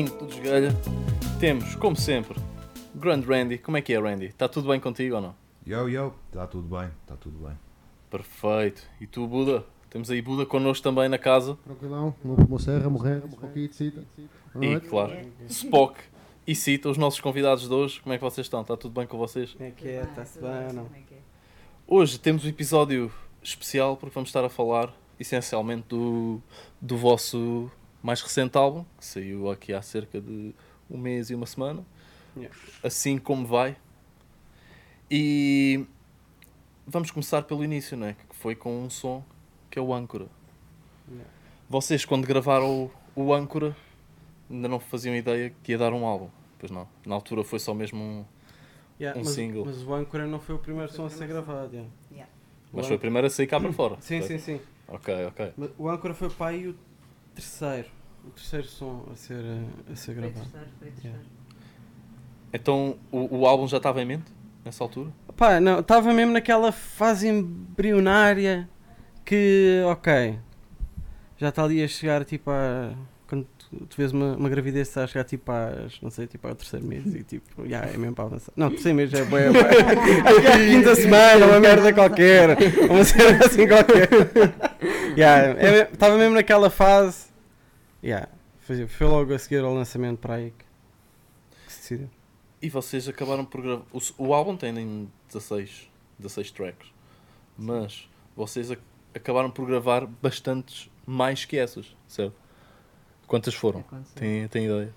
5 do Desgalha, temos, como sempre, Grand Randy. Como é que é, Randy? Está tudo bem contigo ou não? Yo, yo, está tudo bem, está tudo bem. Perfeito. E tu, Buda? Temos aí Buda connosco também na casa. Tranquilão, não vou serra, morrer, aqui de cita. E, claro, Spock e Cita, os nossos convidados de hoje. Como é que vocês estão? Está tudo bem com vocês? Como é que é? Está-se bem ou não? Hoje temos um episódio especial porque vamos estar a falar essencialmente do, do vosso mais recente álbum, que saiu aqui há cerca de um mês e uma semana. Yeah. Assim como vai. E vamos começar pelo início, né? que foi com um som que é o Âncora. Yeah. Vocês, quando gravaram o, o Âncora, ainda não faziam ideia que ia dar um álbum. Pois não. Na altura foi só mesmo um. Yeah, Um mas, single. Mas o Âncora não foi o primeiro som a ser gravado. yeah. Mas O foi a primeira a sair cá para fora. Sim, certo? sim, sim. Ok, ok. Mas o Âncora foi para aí o terceiro. O terceiro som a ser, eh, a ser gravado. Yeah. Então o, o álbum já estava em mente nessa altura? Pá, não, estava mesmo naquela fase embrionária que, ok, já está ali a chegar tipo a. Quando tu, tu vês uma, uma gravidez, está a chegar tipo às, não sei, tipo ao terceiro mês e tipo, já é mesmo para avançar. Não, terceiro mês já é que é a quinta semana, uma merda qualquer, uma cena assim qualquer. Já, é- Estava mesmo naquela fase, já, foi, foi logo a seguir ao lançamento para aí que, que se decidiu. E vocês acabaram por gravar. O, o álbum tem em 16, 16 tracks, mas vocês ac- acabaram por gravar bastantes mais que essas, certo? Quantas foram? Tem, tem ideia?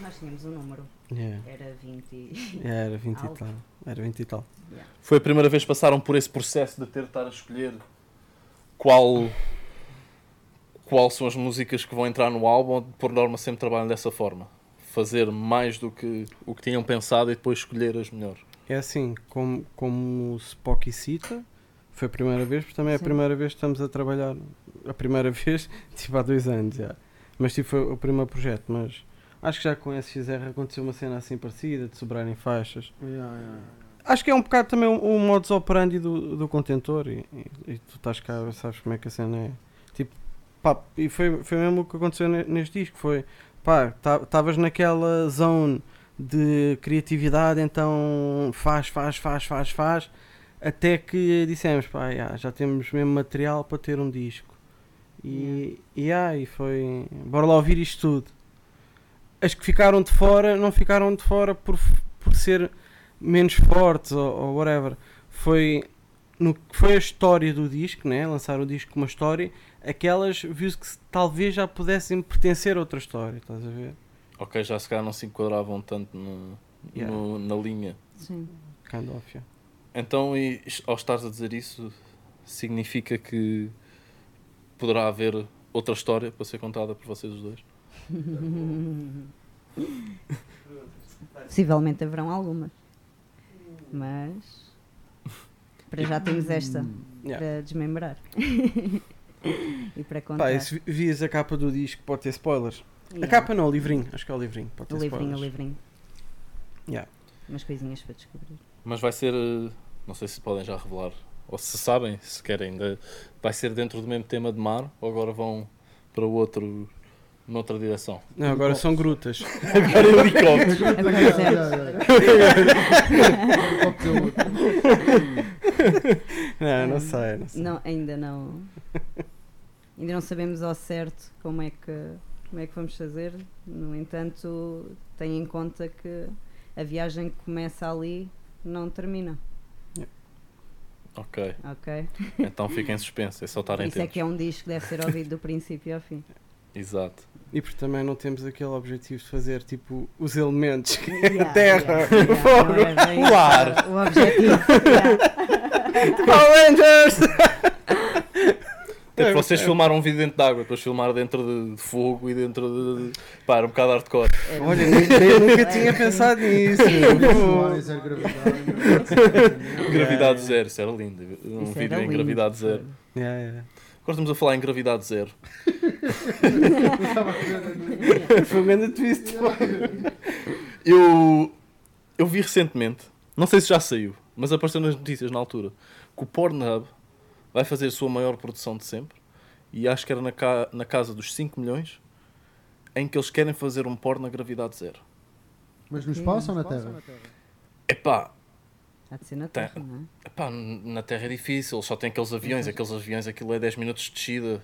Nós tínhamos um número, Yeah. era 20 e... Já, era 20 e tal. Era 20 e tal. Yeah. Foi a primeira vez que passaram por esse processo de ter de estar a escolher qual. Qual são as músicas que vão entrar no álbum? Por norma, sempre trabalham dessa forma. Fazer mais do que o que tinham pensado e depois escolher as melhores. É assim, como, como o Spock cita, foi a primeira vez, porque também é a Sim. primeira vez que estamos a trabalhar. A primeira vez, tipo há dois anos já. Mas tipo foi o primeiro projeto, mas acho que já com SXR aconteceu uma cena assim parecida, de sobrarem faixas. Yeah, yeah. Acho que é um bocado também o, o modus operandi do, do contentor e, e- e tu estás cá, sabes como é que a cena é. Pá, e foi, foi mesmo o que aconteceu ne- neste disco, foi, pá, estavas naquela zone de criatividade, então faz, faz, faz, faz, faz, até que dissemos, pá, já, já temos mesmo material para ter um disco. E, e, ah, e foi, bora lá ouvir isto tudo. As que ficaram de fora, não ficaram de fora por, por ser menos fortes ou, ou whatever. Foi no foi a história do disco, né? lançar o disco com uma história, aquelas viu-se que talvez já pudessem pertencer a outra história, estás a ver? Ok, já se calhar não se enquadravam tanto no- Yeah. no- na linha. Sim. Kind of, yeah. Então, e, ao estares a dizer isso, significa que poderá haver outra história para ser contada por vocês os dois? Possivelmente haverão algumas. Mas para já temos esta Yeah. para desmembrar. e para contar. Pá, e se vi- vias a capa do disco, pode ter spoilers. A Yeah. capa não, o livrinho, acho que é o livrinho, pode ter O livrinho, o spoilers. livrinho. Yeah. Umas coisinhas para descobrir. Mas vai ser, eh, não sei se podem já revelar, ou se sabem, se querem, ainda, vai ser dentro do mesmo tema de mar, ou agora vão para o outro, noutra direção? Não, agora são grutas. Agora helicópteros. Agora. Não, não sei, não sei. Não, ainda não. Ainda não sabemos ao certo como é que como é que vamos fazer. No entanto, tenha em conta que a viagem que começa ali não termina, Ok, ok? então fiquem em suspenso, é só Por estarem isso é que é um disco que deve ser ouvido do princípio ao fim. Exato. E porque também não temos aquele objetivo de fazer tipo os elementos. Yeah, Terra, yeah, yeah, fogo, não é o ar. O objetivo. yeah. Power Até porque vocês filmaram um vídeo dentro de água, depois filmar dentro de, de fogo e dentro de. Pá, era um bocado hardcore. Era Olha, eu nunca tinha pensado nisso. Zero gravidade. Gravidade zero, isso era lindo. Um Isso vídeo em lindo. gravidade zero. Yeah, yeah. Agora estamos a falar em gravidade zero. Foi um grande twist. Eu, eu vi recentemente, não sei se já saiu, mas apareceu nas notícias na altura, que o Pornhub vai fazer a sua maior produção de sempre e acho que era na, ca- na casa dos 5 milhões em que eles querem fazer um porno na gravidade zero. Mas no espaço ou na Terra? Epá, Há de ser na Tem- Terra, não é? epá, na Terra é difícil, só tem aqueles aviões, aqueles aviões, aquilo é 10 minutos de descida.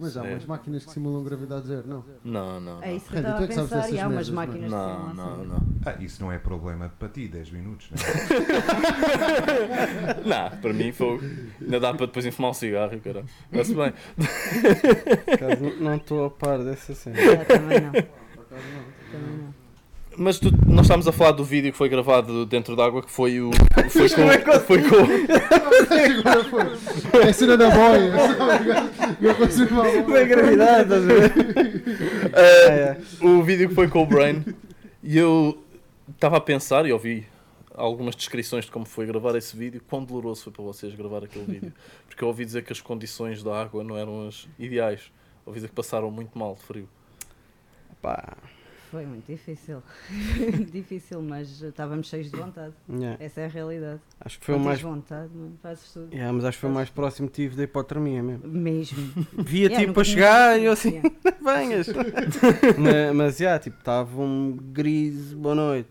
Mas há É. umas máquinas que simulam gravidade zero, não? Não, não, É não. isso que eu Randy, estava a é sabes pensar. E há umas não é? máquinas que Não, simulam não, assim. não. Ah, isso não é problema para ti, 10 minutos, não é? Não, para mim foi. Ainda dá para depois enfumar um cigarro, cara. Está-se bem. Por acaso, não- Não estou a par dessa cena. É, também não. Também não. Mas tu, nós estamos a falar do vídeo que foi gravado dentro d'água, que foi o. Foi com. Foi com Agora foi. É cena da boia. Não consigo falar. Foi gravidade, estás a ver? É. o vídeo que foi com o Brain e eu estava a pensar e ouvi algumas descrições de como foi gravar esse vídeo, quão doloroso foi para vocês gravar aquele vídeo. Porque eu ouvi dizer que as condições da água não eram as ideais. Ouvi dizer que passaram muito mal de frio. Pá, Foi muito difícil. difícil, mas estávamos cheios de vontade. yeah. Essa é a realidade. Acho que foi o Não mais. vontade, mano, fazes tudo. Yeah, mas acho que foi o mais próximo que tive da hipotermia mesmo. Mesmo. Via Yeah, tipo a chegar e eu assim, yeah. venhas. mas, mas já, tipo, estava um gris, boa noite.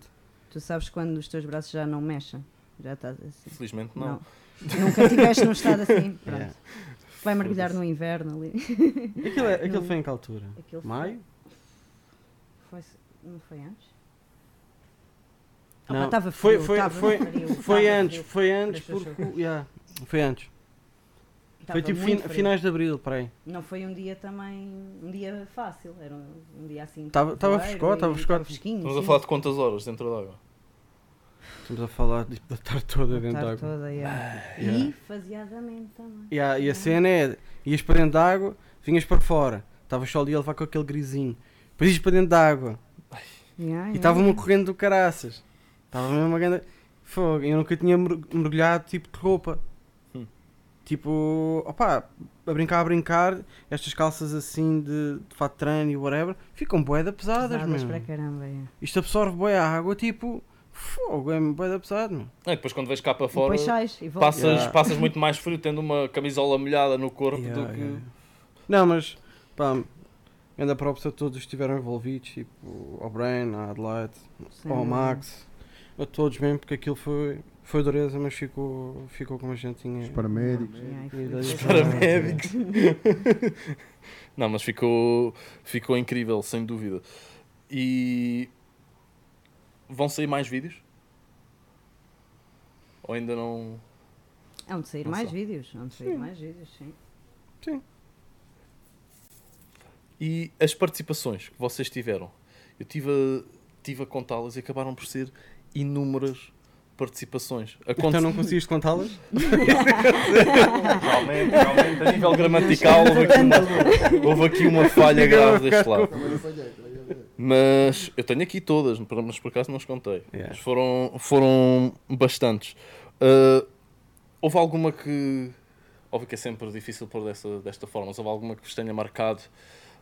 Tu sabes quando os teus braços já não mexem? Já estás assim. Felizmente não. Nunca estiveste num estado assim. Pronto. Yeah. Vai mergulhar no inverno ali. Aquilo, é- aquilo foi em que altura? Aquilo Maio? Foi, não foi antes? Não, estava foi- frio, foi- estava foi- frio, Foi estava antes, frio. foi antes porque. yeah, foi antes. Estava Foi tipo fin- finais de abril, para aí. Não foi um dia também, um dia fácil, era um, um dia assim. Tava- tava voeiro fresco, tava e fresco. fresquinho. Estamos a sim. falar de quantas horas dentro d'água? Estamos a falar tipo, da tarde toda A dentro da tarde água. toda, yeah. Yeah. E faseadamente também. Yeah, e a cena é: ias para dentro da água, vinhas para fora, estavas só ali a levar com aquele grisinho. Depois ias para dentro da água Yeah, e estava-me yeah. correndo do caraças. Estava mesmo uma grande. Fogo, eu nunca tinha mer- mergulhado tipo de roupa. Hum. Tipo, opá, a brincar, a brincar, estas calças assim de, de fato de treino e whatever, ficam boeda pesadas, Pesadas meu. para caramba, yeah. Isto absorve boia a água, tipo, fogo, é boeda pesado, meu. É, depois quando vais cá para fora, sais e passas, Yeah. passas muito mais frio tendo uma camisola molhada no corpo Yeah, do que. yeah. Não, mas pá, ainda props a todos que estiveram envolvidos, tipo ao Brain, à Adelaide, Sem ao. Max, a todos mesmo, porque aquilo foi, foi dureza, mas ficou, ficou como a gente tinha. Os paramédicos. Para- Paramédicos. Não, mas ficou, ficou incrível, sem dúvida. E vão sair mais vídeos? Ou ainda não. Hão de sair Não mais vídeos. Hão de sair mais vídeos, sim. E as participações que vocês tiveram? Eu tive a, tive a contá-las e acabaram por ser inúmeras participações. Aconte- Então não conseguiste contá-las? Realmente, realmente, a nível gramatical, houve aqui uma, houve aqui uma falha grave deste lado. Mas eu tenho aqui todas, mas por acaso não as contei. Yeah. Mas foram, foram bastantes. Ah, houve alguma que. Óbvio que é sempre difícil pôr dessa, desta forma, mas houve alguma que vos tenha marcado,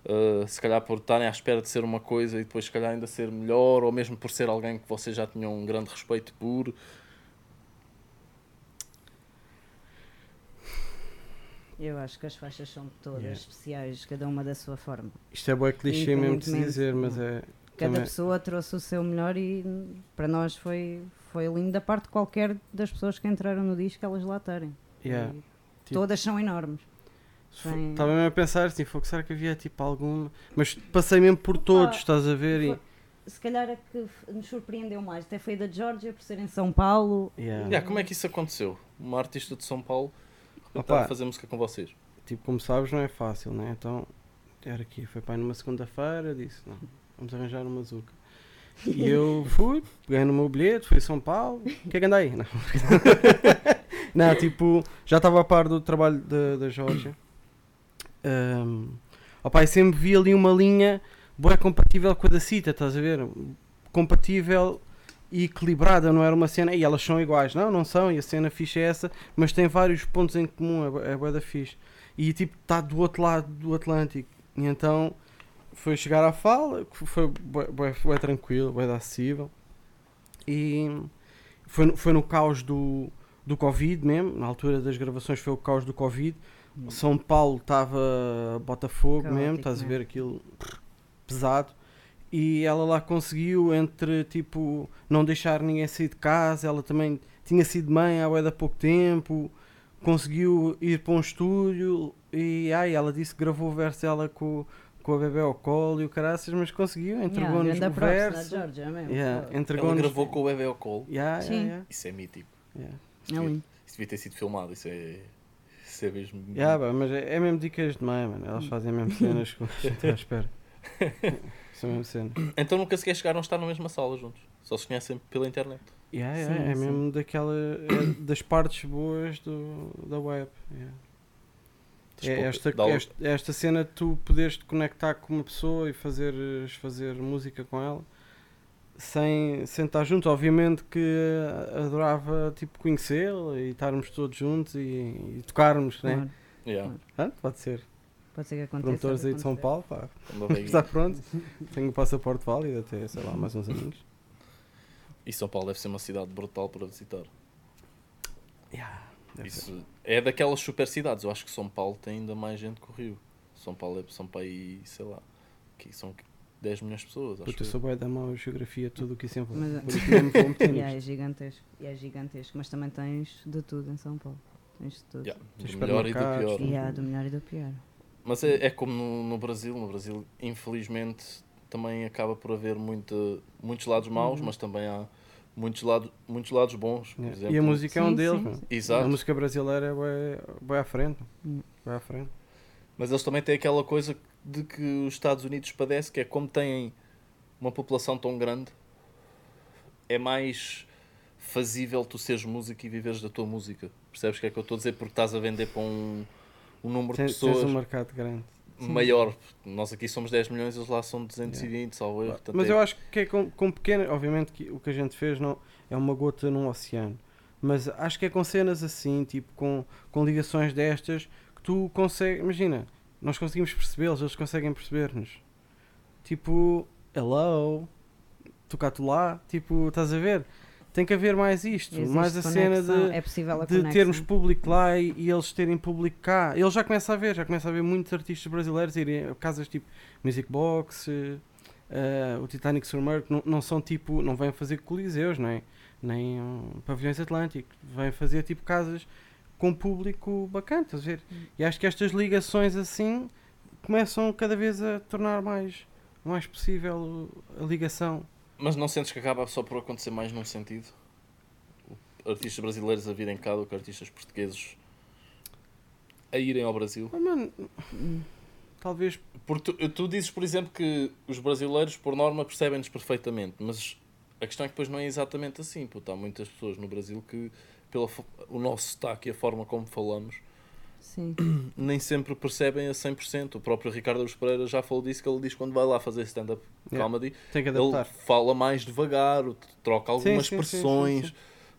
ah, se calhar por estarem à espera de ser uma coisa e depois, se calhar, ainda ser melhor, ou mesmo por ser alguém que vocês já tinham um grande respeito por. Eu acho que as faixas são todas Yeah. especiais, cada uma da sua forma. Isto é boa clichê mesmo de dizer, mas é. Cada também- pessoa trouxe o seu melhor e para nós foi, foi lindo da parte de qualquer das pessoas que entraram no disco elas lá estarem. Yeah. Tipo- Todas são enormes. Estava mesmo a pensar assim, fogo, será que havia tipo alguma. Mas passei mesmo por todos, estás a ver? E... Foi- Se calhar a que nos surpreendeu mais até foi a da Georgia por ser em São Paulo. Yeah. Yeah, como é que isso aconteceu? Uma artista de São Paulo Opa. a fazer música com vocês. Tipo, como sabes, não é fácil, né? Então, era aqui, foi pai numa segunda-feira, disse, não, vamos arranjar uma zuca. E eu fui, peguei no meu bilhete, fui a São Paulo, o que é que anda aí? Não, não tipo, já estava a par do trabalho da, da Jorge. Um, opa, e sempre vi ali uma linha boa compatível com a da Cita, estás a ver? Compatível e equilibrada, não era uma cena, e elas são iguais, não, não são, e a cena fixe é essa, mas tem vários pontos em comum, é, é bué da fixe. E tipo está do outro lado do Atlântico. E então foi chegar à fala foi bué tranquilo, bué acessível. E foi, foi no caos do, do Covid mesmo, na altura das gravações foi o caos do Covid São Paulo estava Botafogo Caótico mesmo, estás a ver aquilo pesado. E ela lá conseguiu, entre tipo, não deixar ninguém sair de casa, ela também tinha sido mãe há de pouco tempo, conseguiu ir para um estúdio e ai, ela disse que gravou o verso dela com, com a bebê ao colo e o caraças, mas conseguiu, entregou-nos grande o props da verso. Georgia. Yeah. Ela gravou com o bebê ao colo. Yeah, Sim. yeah, yeah, Isso é mítico. yeah. Isso É devia, lindo. isso devia ter sido filmado. Isso é. Isso é mesmo. Yeah, mas é, é mesmo dicas de mãe, mano. Elas fazem mesmo cenas que eu à espera. São mesmo cenas. Então nunca sequer chegaram a estar na mesma sala juntos. Só se conhecem pela internet. Yeah, yeah, Sim, é sim. mesmo daquela. é das partes boas do, da web. yeah. É esta, esta, esta cena de tu poderes te conectar com uma pessoa e fazeres, fazer música com ela sem, sem estar junto. Obviamente que adorava tipo, conhecê-la e estarmos todos juntos e, e tocarmos, né? Claro. Yeah. Ah, pode ser. Pode ser que aconteça. Promotores aí de São. Paulo, pá. Está pronto. Tenho o passaporte válido até, sei lá, mais uns aninhos. E São Paulo deve ser uma cidade brutal para visitar. Ser. Isso é daquelas super cidades. Eu acho que São Paulo tem ainda mais gente que o Rio. São Paulo é são aí, sei lá, que são 10 milhões de pessoas. Acho Puta, eu eu. sou bem da mão geografia, tudo o que isso envolve. Mas- Por isso E é gigantesco. E é gigantesco. Mas também tens de tudo em São Paulo. Tens de tudo. Yeah, Tens do melhor e do pior. E há do melhor e do pior. Mas é, é como no, no Brasil. No Brasil, infelizmente, também acaba por haver muita, muitos lados maus, Uhum. mas também há muitos, lado, muitos lados bons. Por Yeah. exemplo, E a música é um Sim, deles, sim. A música brasileira é bué à frente. Bué à frente. Mas eles também têm aquela coisa de que os Estados Unidos padecem, que é como têm uma população tão grande, é mais fazível tu seres músico e viveres da tua música. Percebes o que é que eu estou a dizer? Porque estás a vender para um, um número de Tens, tens pessoas um mercado grande. Sim. maior. Nós aqui somos 10 milhões, eles lá são 220, salvo erro. Mas é- eu acho que é com, com pequena. Obviamente que o que a gente fez não é uma gota num oceano. Mas acho que é com cenas assim, tipo com, com ligações destas, que tu consegues. Imagina, nós conseguimos percebê-los, eles conseguem perceber-nos. Tipo, hello, tu cá, tu lá, tipo, estás a ver? Tem que haver mais isto, Existe mais a cena conexão, de, É a de termos público lá e, e eles terem público cá. Ele já começa a ver, já começa a ver muitos artistas brasileiros irem a casas tipo Music Box, eh, eh, o Titanic Submerged, não, não são tipo, não vêm fazer coliseus, nem, nem um, pavilhões atlânticos, vêm fazer tipo casas com público bacana, estás a ver? E acho que estas ligações assim começam cada vez a tornar mais, mais possível a ligação. Mas não sentes que acaba só por acontecer mais num sentido? Artistas brasileiros a virem cá do que artistas portugueses a irem ao Brasil? Mas, mano, talvez Porque tu, tu dizes, por exemplo, que os brasileiros, por norma, percebem-nos perfeitamente, mas a questão é que depois não é exatamente assim. Puto, há muitas pessoas no Brasil que, pelo o nosso sotaque e a forma como falamos, Sim. nem sempre percebem a 100%. O próprio Ricardo Aruz Pereira já falou disso, que ele diz quando vai lá fazer stand-up Yeah. comedy, tem que ele fala mais devagar, troca algumas sim, sim, sim, expressões, sim.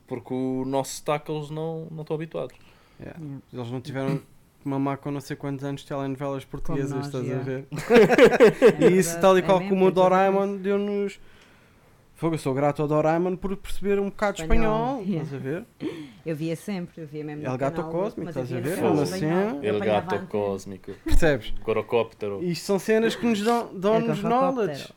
porque o nosso sotaque eles não, não estão habituados. Yeah. Eles não tiveram que mamar com não sei quantos anos de telenovelas portuguesas, nós, estás a yeah. ver? É e isso verdade, tal e é qual mesmo, como o é tudo Doraemon deu-nos. Fogo, eu sou grato ao Doraemon por perceber um bocado espanhol, Espanhol, yeah. estás a ver? Eu via sempre, eu via mesmo El Gato canal, Cósmico, eu estás a ver? Uma cena. eu El gato cósmico, Percebes? gorocóptero. Isto são cenas que nos dão, dão-nos knowledge.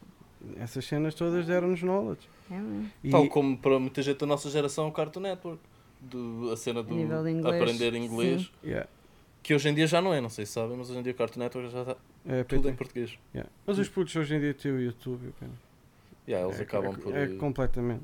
Essas cenas todas deram-nos knowledge. É. E, Tal como para muita gente da nossa geração, o Cartoon Network. Do, a cena do nível de inglês, aprender inglês, yeah, que hoje em dia já não é, não sei se sabem, mas hoje em dia o Cartoon Network já está é, tudo PT. em português. Yeah. Mas os putos hoje em dia têm o YouTube. cara. Yeah, eles é, acabam é, por, é completamente.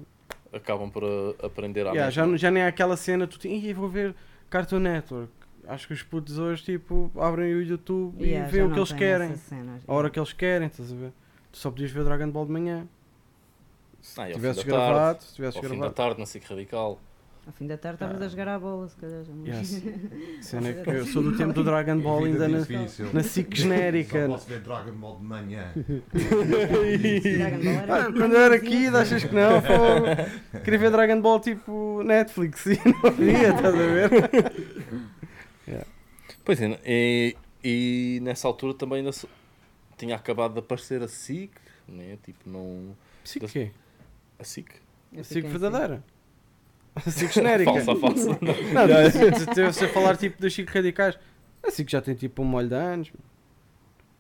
acabam por uh, aprender à Yeah, já, já nem é aquela cena, tu tens, "Ih, vou ver Cartoon Network. Acho que os putos hoje tipo, abrem o YouTube Yeah, e já veem o que eles querem. cena, A hora que eles querem, estás a ver? Tu só podias ver Dragon Ball de manhã. Se Ah, e ao tivesses da tarde, gravado, se tivesses Ao fim da gravado. tarde, na SIC Radical. Ao fim da tarde estavas a jogar à bola, se calhar. Yes. Cena que eu sou do tempo do Dragon Ball ainda na, na SIC Só genérica. posso ver Dragon Ball de manhã. Dragon Ball era Ah, Quando eu era kid, achas que não? Fogo. Queria ver Dragon Ball tipo Netflix e não via, estás a ver? Pois é, e, e nessa altura também ainda tinha acabado de aparecer a SIC, né? Tipo, não. SIC o quê? A SIC? Eu SIC verdadeira. A SIC genérica. Falsa, falsa. Não, se- se se você falar tipo dos Chico Radicais, a SIC já tem tipo um molho de anos.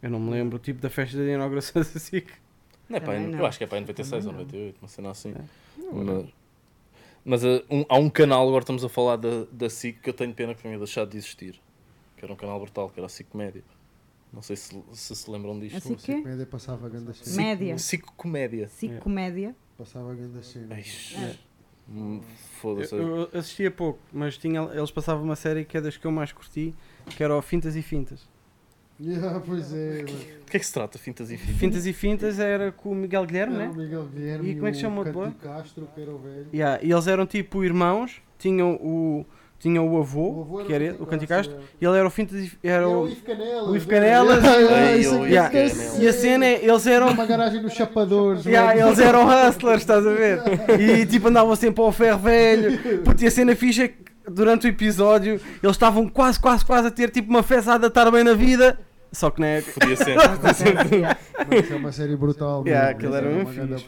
Eu não me lembro, tipo, da festa de inauguração da SIC. Não é para, eu não. acho que é para 96 ou Também não. 98, uma cena assim. É. Mas, mas, uh, um- há um canal, agora estamos a falar da, da SIC, que eu tenho pena que tenha deixado de existir. Que era um canal brutal, que era a SIC Comédia. Não sei se se, se lembram disto. Assim que? Média passava grandes cenas. Sim. Média. SIC Comédia. SIC. Comédia. Passava grandes cenas. Eish. É. Foda-se. Eu, eu assistia pouco, mas tinha, eles passavam uma série que é das que eu mais curti, que era o Fintas e Fintas. Yeah, pois é. De que é que se trata, Fintas e Fintas? Fintas e Fintas era com o Miguel Guilherme, Era né? o Miguel Guilherme E como é que se chama o o outro Castro, que era o velho. Yeah, e eles eram tipo irmãos, tinham o, tinham o avô, avô que era o o Canticastro, é. e ele era o e Era o o. Ivo Canelas. o Ivo o é é Canelas. E a cena é, eles eram. Uma garagem dos chapadores. Yeah, eles eram hustlers, estás a ver? E tipo andavam sempre ao ferro velho. Puto, e a cena fixa é que durante o episódio eles estavam quase, quase, quase a ter tipo uma festa a estar bem na vida. Só que não é. Podia ser. Mas isso é uma série brutal. Yeah, mesmo. aquilo era é fixe,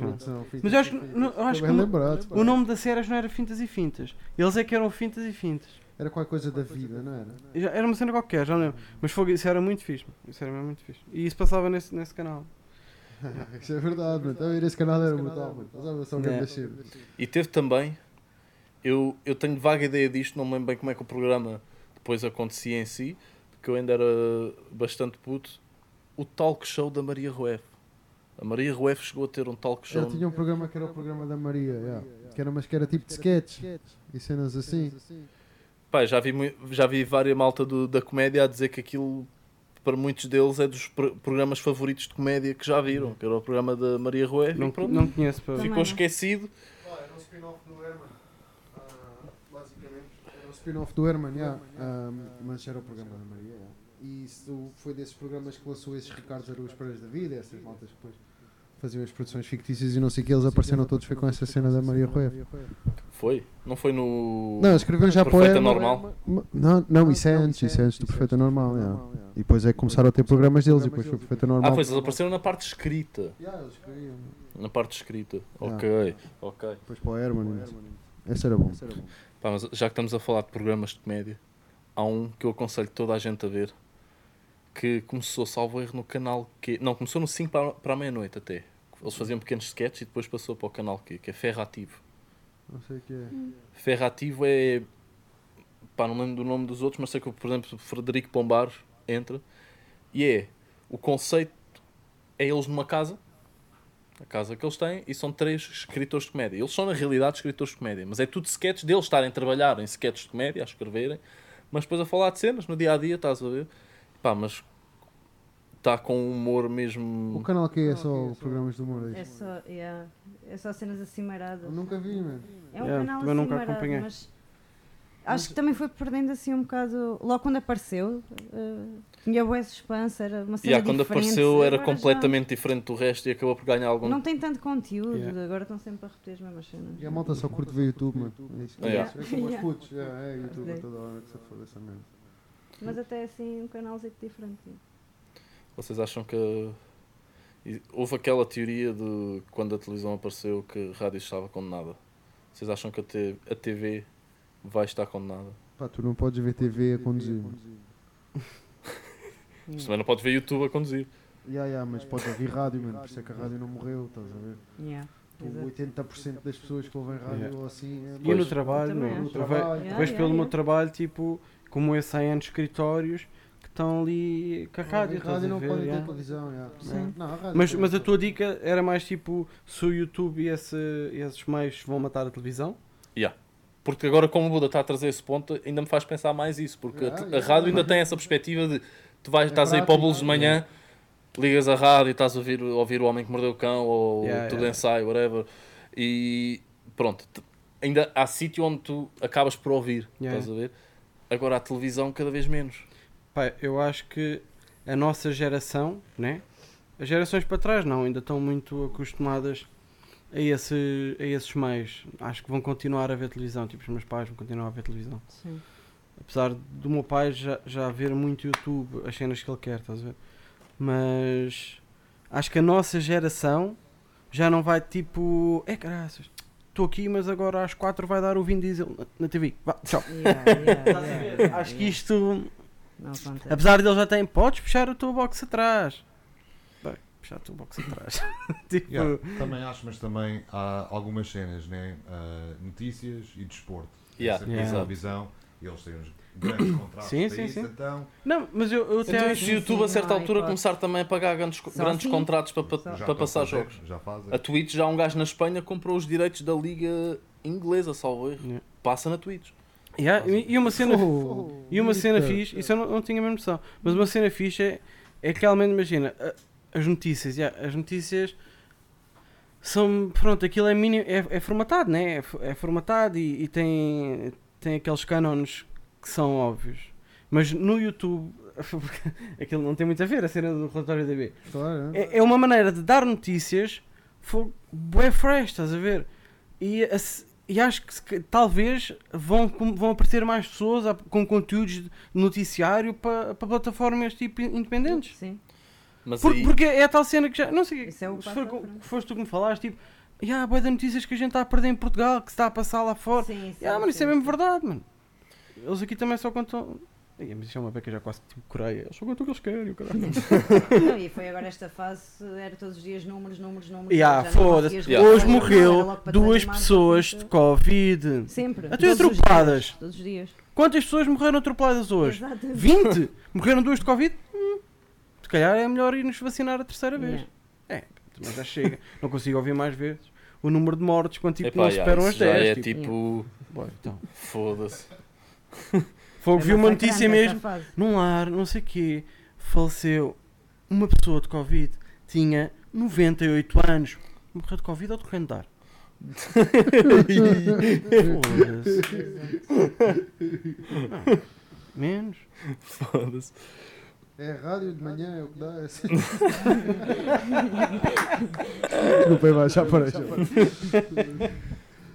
fixe, Mas eu acho, não- eu acho que o- lembrado, pá. o nome da série não era Fintas e Fintas. Eles é que eram Fintas e Fintas. Era qualquer coisa da vida, não era? Já- Era uma cena qualquer, já não lembro. Mas foi, isso era muito fixe. Isso era mesmo muito fixe. E isso passava nesse, nesse canal. Isso é verdade, mano. Ver? Esse canal era brutal, mano. É. grandes cenas. E teve também, eu, eu tenho vaga ideia disto, não me lembro bem como é que o programa depois acontecia em si, porque eu ainda era bastante puto, o talk show da Maria Rueff. A Maria Rueff chegou a ter um talk show. Ela tinha um programa que era o programa da Maria, yeah. que era, mas que era tipo de sketch e cenas assim. Pá, já vi, já vi várias malta do- da comédia a dizer que aquilo, para muitos deles, é dos pro- programas favoritos de comédia que já viram, que era o programa da Maria Rueff. Não, não conheço ficou não. esquecido. Era um spin-off do Herman, basicamente. Era um spin-off do Herman, yeah. Ah, mas era o programa da Maria. yeah. E isso foi desses programas que lançou esses Ricardo Araújo Pereira da Vida, essas maltas que depois faziam as produções fictícias e não sei o que, eles apareceram todos foi com essa cena da Maria Rueff. Foi? Não foi no. Não, escreveram já para o Herman. Normal? Não, não, isso é antes, isso é antes do Perfeita Normal, yeah. E depois é que começaram a ter programas deles e depois foi Perfeita Normal. Ah, pois eles apareceram na parte escrita. Yeah, eles escreviam. Na parte escrita. Ok, ok. Depois para o Herman. Esse era bom. Pá, mas já que estamos a falar de programas de comédia, há um que eu aconselho toda a gente a ver que começou, salvo erro, no canal que Não, começou no 5 para, para a meia-noite até. Eles faziam pequenos sketches e depois passou para o canal Q, que é Ferrativo. Não sei o que é. Ferrativo é. Pá, não lembro do nome dos outros, mas sei que, por exemplo, o Frederico Pombar entra. E é. O conceito é eles numa casa. A casa que eles têm. E são três escritores de comédia. Eles são, na realidade, escritores de comédia. Mas é tudo sketches deles estarem a trabalhar em sketches de comédia, a escreverem. Mas depois a falar de cenas no dia a dia, estás a ver? Pá, mas. Está com um humor mesmo. O canal que é só programas de humor. É É só, yeah, é só cenas acimeiradas. Eu nunca vi, mano. É um Yeah, canal também nunca acompanhei. mas acho que também foi perdendo assim um bocado. Logo quando apareceu, eh, tinha boa suspense, era uma cena Yeah, quando diferente. apareceu era Agora já completamente diferente do resto e acabou por ganhar algum. Não tem tanto conteúdo, Yeah. agora estão sempre a repetir as mesmas cenas. E a malta só curte ver YouTube, mano. É isso que Yeah. é. É como os Yeah. putos. Yeah, é YouTube toda hora que se for essa merda. Mas até assim um canalzinho diferente. Vocês acham que houve aquela teoria de quando a televisão apareceu que a rádio estava condenada? Vocês acham que a TV vai estar condenada? Pá, tu não podes ver TV a conduzir. Mas também não pode ver YouTube a conduzir. Yeah, yeah, mas podes ouvir rádio, mano. Por isso é que a rádio não morreu, estás a ver? Yeah. Tu, Exato. 80% das pessoas que ouvem rádio Yeah. ou assim. É E no trabalho, eu ve- Trabalho. Yeah, vejo yeah, pelo meu yeah. trabalho, tipo, como esse 100 anos de escritórios que estão ali com a rádio, a rádio não ver, podem ter yeah. televisão. yeah. Sim. Não, a rádio Mas, pode. mas a tua dica era mais tipo se o YouTube e esse, esses meios vão matar a televisão? Porque agora, como o Buda está a trazer esse ponto, ainda me faz pensar mais isso. Porque a, Yeah, te- a rádio ainda tem essa perspectiva de tu vais, É estás aí para o bolos de é. manhã, ligas a rádio e estás a ouvir, ouvir o Homem que Mordeu o Cão ou Yeah, tudo yeah. ensaio, whatever. E pronto, ainda há sítio onde tu acabas por ouvir, Yeah. estás a ver? Agora a televisão cada vez menos. Pá, eu acho que a nossa geração, né? As gerações para trás não, ainda estão muito acostumadas a, esse, a esses meios. Acho que vão continuar a ver televisão, tipo os meus pais vão continuar a ver televisão. Sim. Apesar do meu pai já, já ver muito YouTube, as cenas que ele quer, estás a ver? Mas acho que a nossa geração já não vai tipo, é caraças, estou aqui, mas agora às 4 vai dar o Vin Diesel na, na TV. Vá, tchau. Yeah, yeah, yeah, Acho que isto. Apesar de ele já tem, podes puxar o teu box atrás. Puxar o box atrás. tipo, Yeah, também acho, mas também há algumas cenas, né? Ah, notícias e desporto. Yeah, Essa yeah. televisão, eles têm uns grandes contratos Sim, para sim, isso, sim. então Não, mas eu, eu até Então, acho. o YouTube a certa não altura começar também a pagar grandes, Só grandes assim. contratos para, para, para a passar fazer, jogos. Já fazem. A Twitch, já há um gajo na Espanha comprou os direitos da liga inglesa, salvo erro. Yeah. Passa na Twitch. Yeah, e e uma cena, Oh, e uma cena fixe, isso eu não, não tinha mesmo noção, mas uma cena fixe é, é que realmente imagina, a- as notícias, yeah, as notícias são, pronto, aquilo é, mínimo, é, é formatado, né? é, é formatado e, e tem, tem aqueles cânones que são óbvios, mas no YouTube, aquilo não tem muito a ver, a cena do relatório DB, Claro, é. é, é uma maneira de dar notícias fo- bué fresh, estás a ver? E, e acho que, talvez vão, vão aparecer mais pessoas a- com conteúdos de noticiário para, para plataformas tipo independentes. Sim. Mas Por- aí, porque é a tal cena que já. Não sei Isso é o se frente. foste tu que me falaste, tipo, ah, boa de notícias que a gente está a perder em Portugal, que se está a passar lá fora. Sim, sim, Ah, mano, isso é mesmo verdade, mano. Eles aqui também só contam. Ai, mas isso é uma beca já quase tipo Coreia. Eles só contam o que eles querem, caralho. Não, e foi agora esta fase, era todos os dias números, números, números. Não foda-se. Yeah. Hoje morreu para duas e pessoas assim, de Covid. Sempre. Até todos os atropeladas. dias, Todos os dias. Quantas pessoas morreram atropeladas hoje? Exatamente. 20? Morreram duas de Covid? Se calhar é melhor ir-nos vacinar a terceira vez. Yeah. Também já chega. Não consigo ouvir mais vezes. O número de mortes quando tipo, epá, não superam as já 10. é tipo, tipo. Boy, então. Foda-se. Foi, É vi uma notícia mesmo. Num lar, não sei o quê, faleceu uma pessoa de Covid. Tinha 98 anos. Morreu de Covid ou de corrente de ar? Foda-se. Não, Menos. Foda-se. É rádio de manhã, é o que dá. É assim. Já parei. Já parei.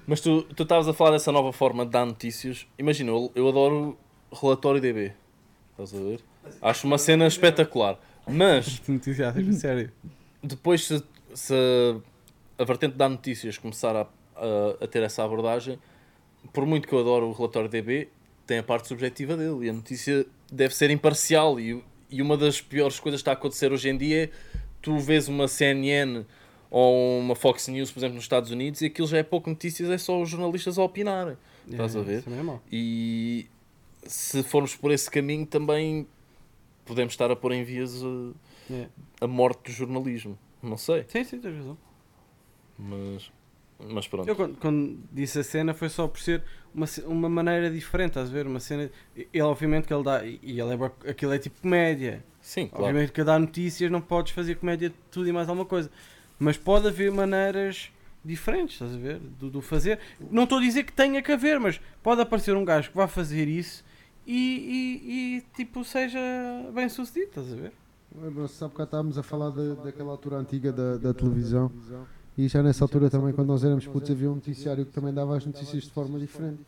Mas tu tu estavas a falar dessa nova forma de dar notícias. Imagina, eu, eu adoro relatório DB. Estás a ver? Acho uma cena espetacular. Mas sério. depois se, se a vertente da notícias começar a, a, a ter essa abordagem, por muito que eu adoro o relatório DB, tem a parte subjetiva dele e a notícia deve ser imparcial e, e uma das piores coisas que está a acontecer hoje em dia é tu vês uma CNN ou uma Fox News, por exemplo, nos Estados Unidos e aquilo já é pouco notícias, é só os jornalistas a opinarem. Estás a ver? É. E se formos por esse caminho também podemos estar a pôr em vias a, É. a morte do jornalismo. Não sei, Sim, sim, tens razão. mas, mas pronto. Eu quando, quando disse a cena foi só por ser uma, uma maneira diferente, estás a ver? Uma cena. Ele obviamente que ele dá. E ele é, aquilo é tipo comédia. Sim, claro. Obviamente que a dar notícias não podes fazer comédia de tudo e mais alguma coisa. Mas pode haver maneiras diferentes, estás a ver? Do, do fazer. Não estou a dizer que tenha que haver, mas pode aparecer um gajo que vá fazer isso e, e, e, tipo seja bem sucedido, estás a ver? Lembram-se, sabe que estávamos a falar da, daquela altura antiga da, da televisão. E já nessa altura também, quando nós éramos putos, havia um noticiário que também dava as notícias de forma diferente.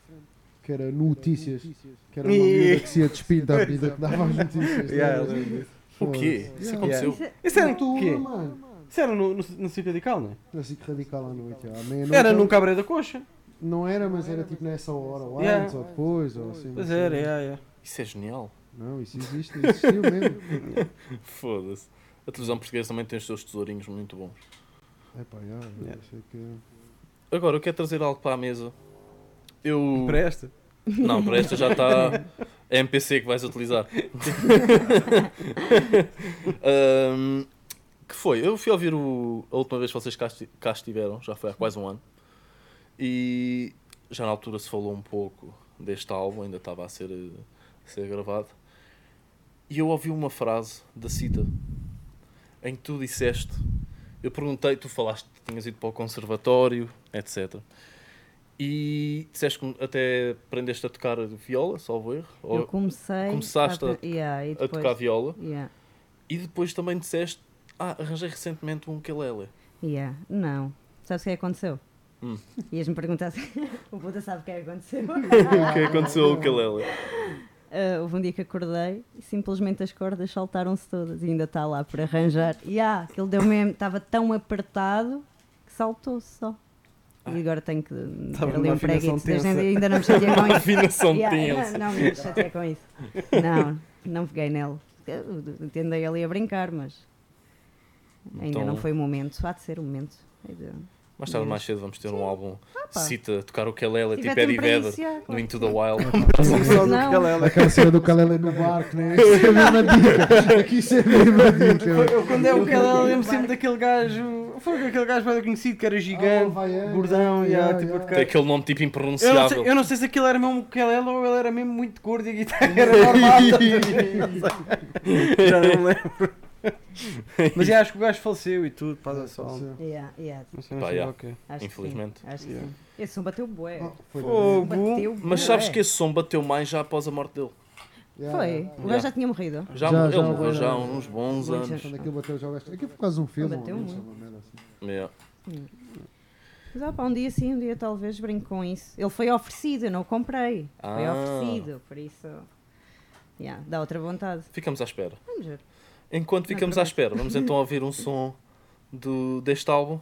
Que era Notícias. Que era uma miúda que se ia despir da vida que dava as notícias. Yeah, Não eu era? lembro disso. O quê? Isso Yeah. aconteceu? Isso é- Isso era o quê? mano. Isso era no, no, no Circo Radical, não é? Na SIC Radical à noite. À meia-noite, Era num cabaré da coxa. Não era, mas era tipo nessa hora, ou Yeah. antes, ou depois, ou assim. Pois era, yeah, yeah. Isso é genial. Não, isso existe, existiu mesmo. Foda-se. A televisão portuguesa também tem os seus tesourinhos muito bons. Epá, já, eu Yeah. que... Agora, eu quero trazer algo para a mesa. Eu. Para esta. Não, para esta já está. É MPC que vais utilizar. Ahm, que foi? Eu fui ouvir o, a última vez que vocês cá, cá estiveram, já foi há quase um ano. E já na altura se falou um pouco deste álbum, ainda estava a ser, a ser gravado. E eu ouvi uma frase da Cita em que tu disseste. Eu perguntei, tu falaste que tinhas ido para o conservatório, etc. E disseste que até aprendeste a tocar viola, salvo erro, Eu comecei Começaste a- apre- yeah, e a depois, tocar viola. Yeah, E depois também disseste, ah, arranjei recentemente um ukulele. yeah. Não. Sabes o que é aconteceu? Hum. Ias-me perguntar se o puta sabe o que é que aconteceu. O que aconteceu ao ukulele? Ah, houve um dia que acordei e simplesmente as cordas saltaram-se todas e ainda está lá por arranjar. E ah, aquilo deu mesmo, estava tão apertado que saltou-se só. E agora tenho que Estava ter ali um preguito. Desde ainda não me chateei com isso. Afinação Yeah, tensa. Não, não me chateei com isso. Não, não peguei nele. Tendei ali a brincar, mas ainda Então, não foi o momento. Há de ser o momento. Mais tarde ou mais cedo vamos ter um álbum pá. cita, tocar o Kelele, tipo Eddie Vedder no. Into the Wild. Não. Aquela cena do Calela no barco, né? Isso é a mesma dica. Aqui isso é a mesma dica. Eu, quando é o Calela, lembro sempre daquele gajo. Foi aquele gajo bem conhecido que era Oh, gigante, vai, é, gordão, é, e é, tipo, é. Tem cara. aquele nome tipo Eu não, impronunciável. sei, eu não sei se aquilo era mesmo o Calela ou ele era mesmo muito gordo e a guitarra era normal. Já não me lembro. Mas eu acho que o gajo faleceu e tudo, pá, da. Yeah, yeah, Pá, yeah. quê. acho que Infelizmente. sim, Acho que Yeah. sim. Esse som bateu bué. Oh, Fogo. Bateu Mas bué. sabes que esse som bateu mais já após a morte dele. Yeah, Foi. yeah. O Yeah. gajo já tinha morrido. Já, Já, ele já, morreu já, já há uns bons anos. Quando aquilo bateu já o gajo. Aquilo foi quase um filme. Bateu muito. uma merda assim. Yeah. Mas ah, pá, um dia sim, um dia talvez brinco com isso. Ele foi oferecido, eu não o comprei. Foi Ah. oferecido, por isso. Yeah, dá outra vontade. Ficamos à espera. Vamos ver. Enquanto Não, ficamos à espera, vamos então ouvir um som do, deste álbum.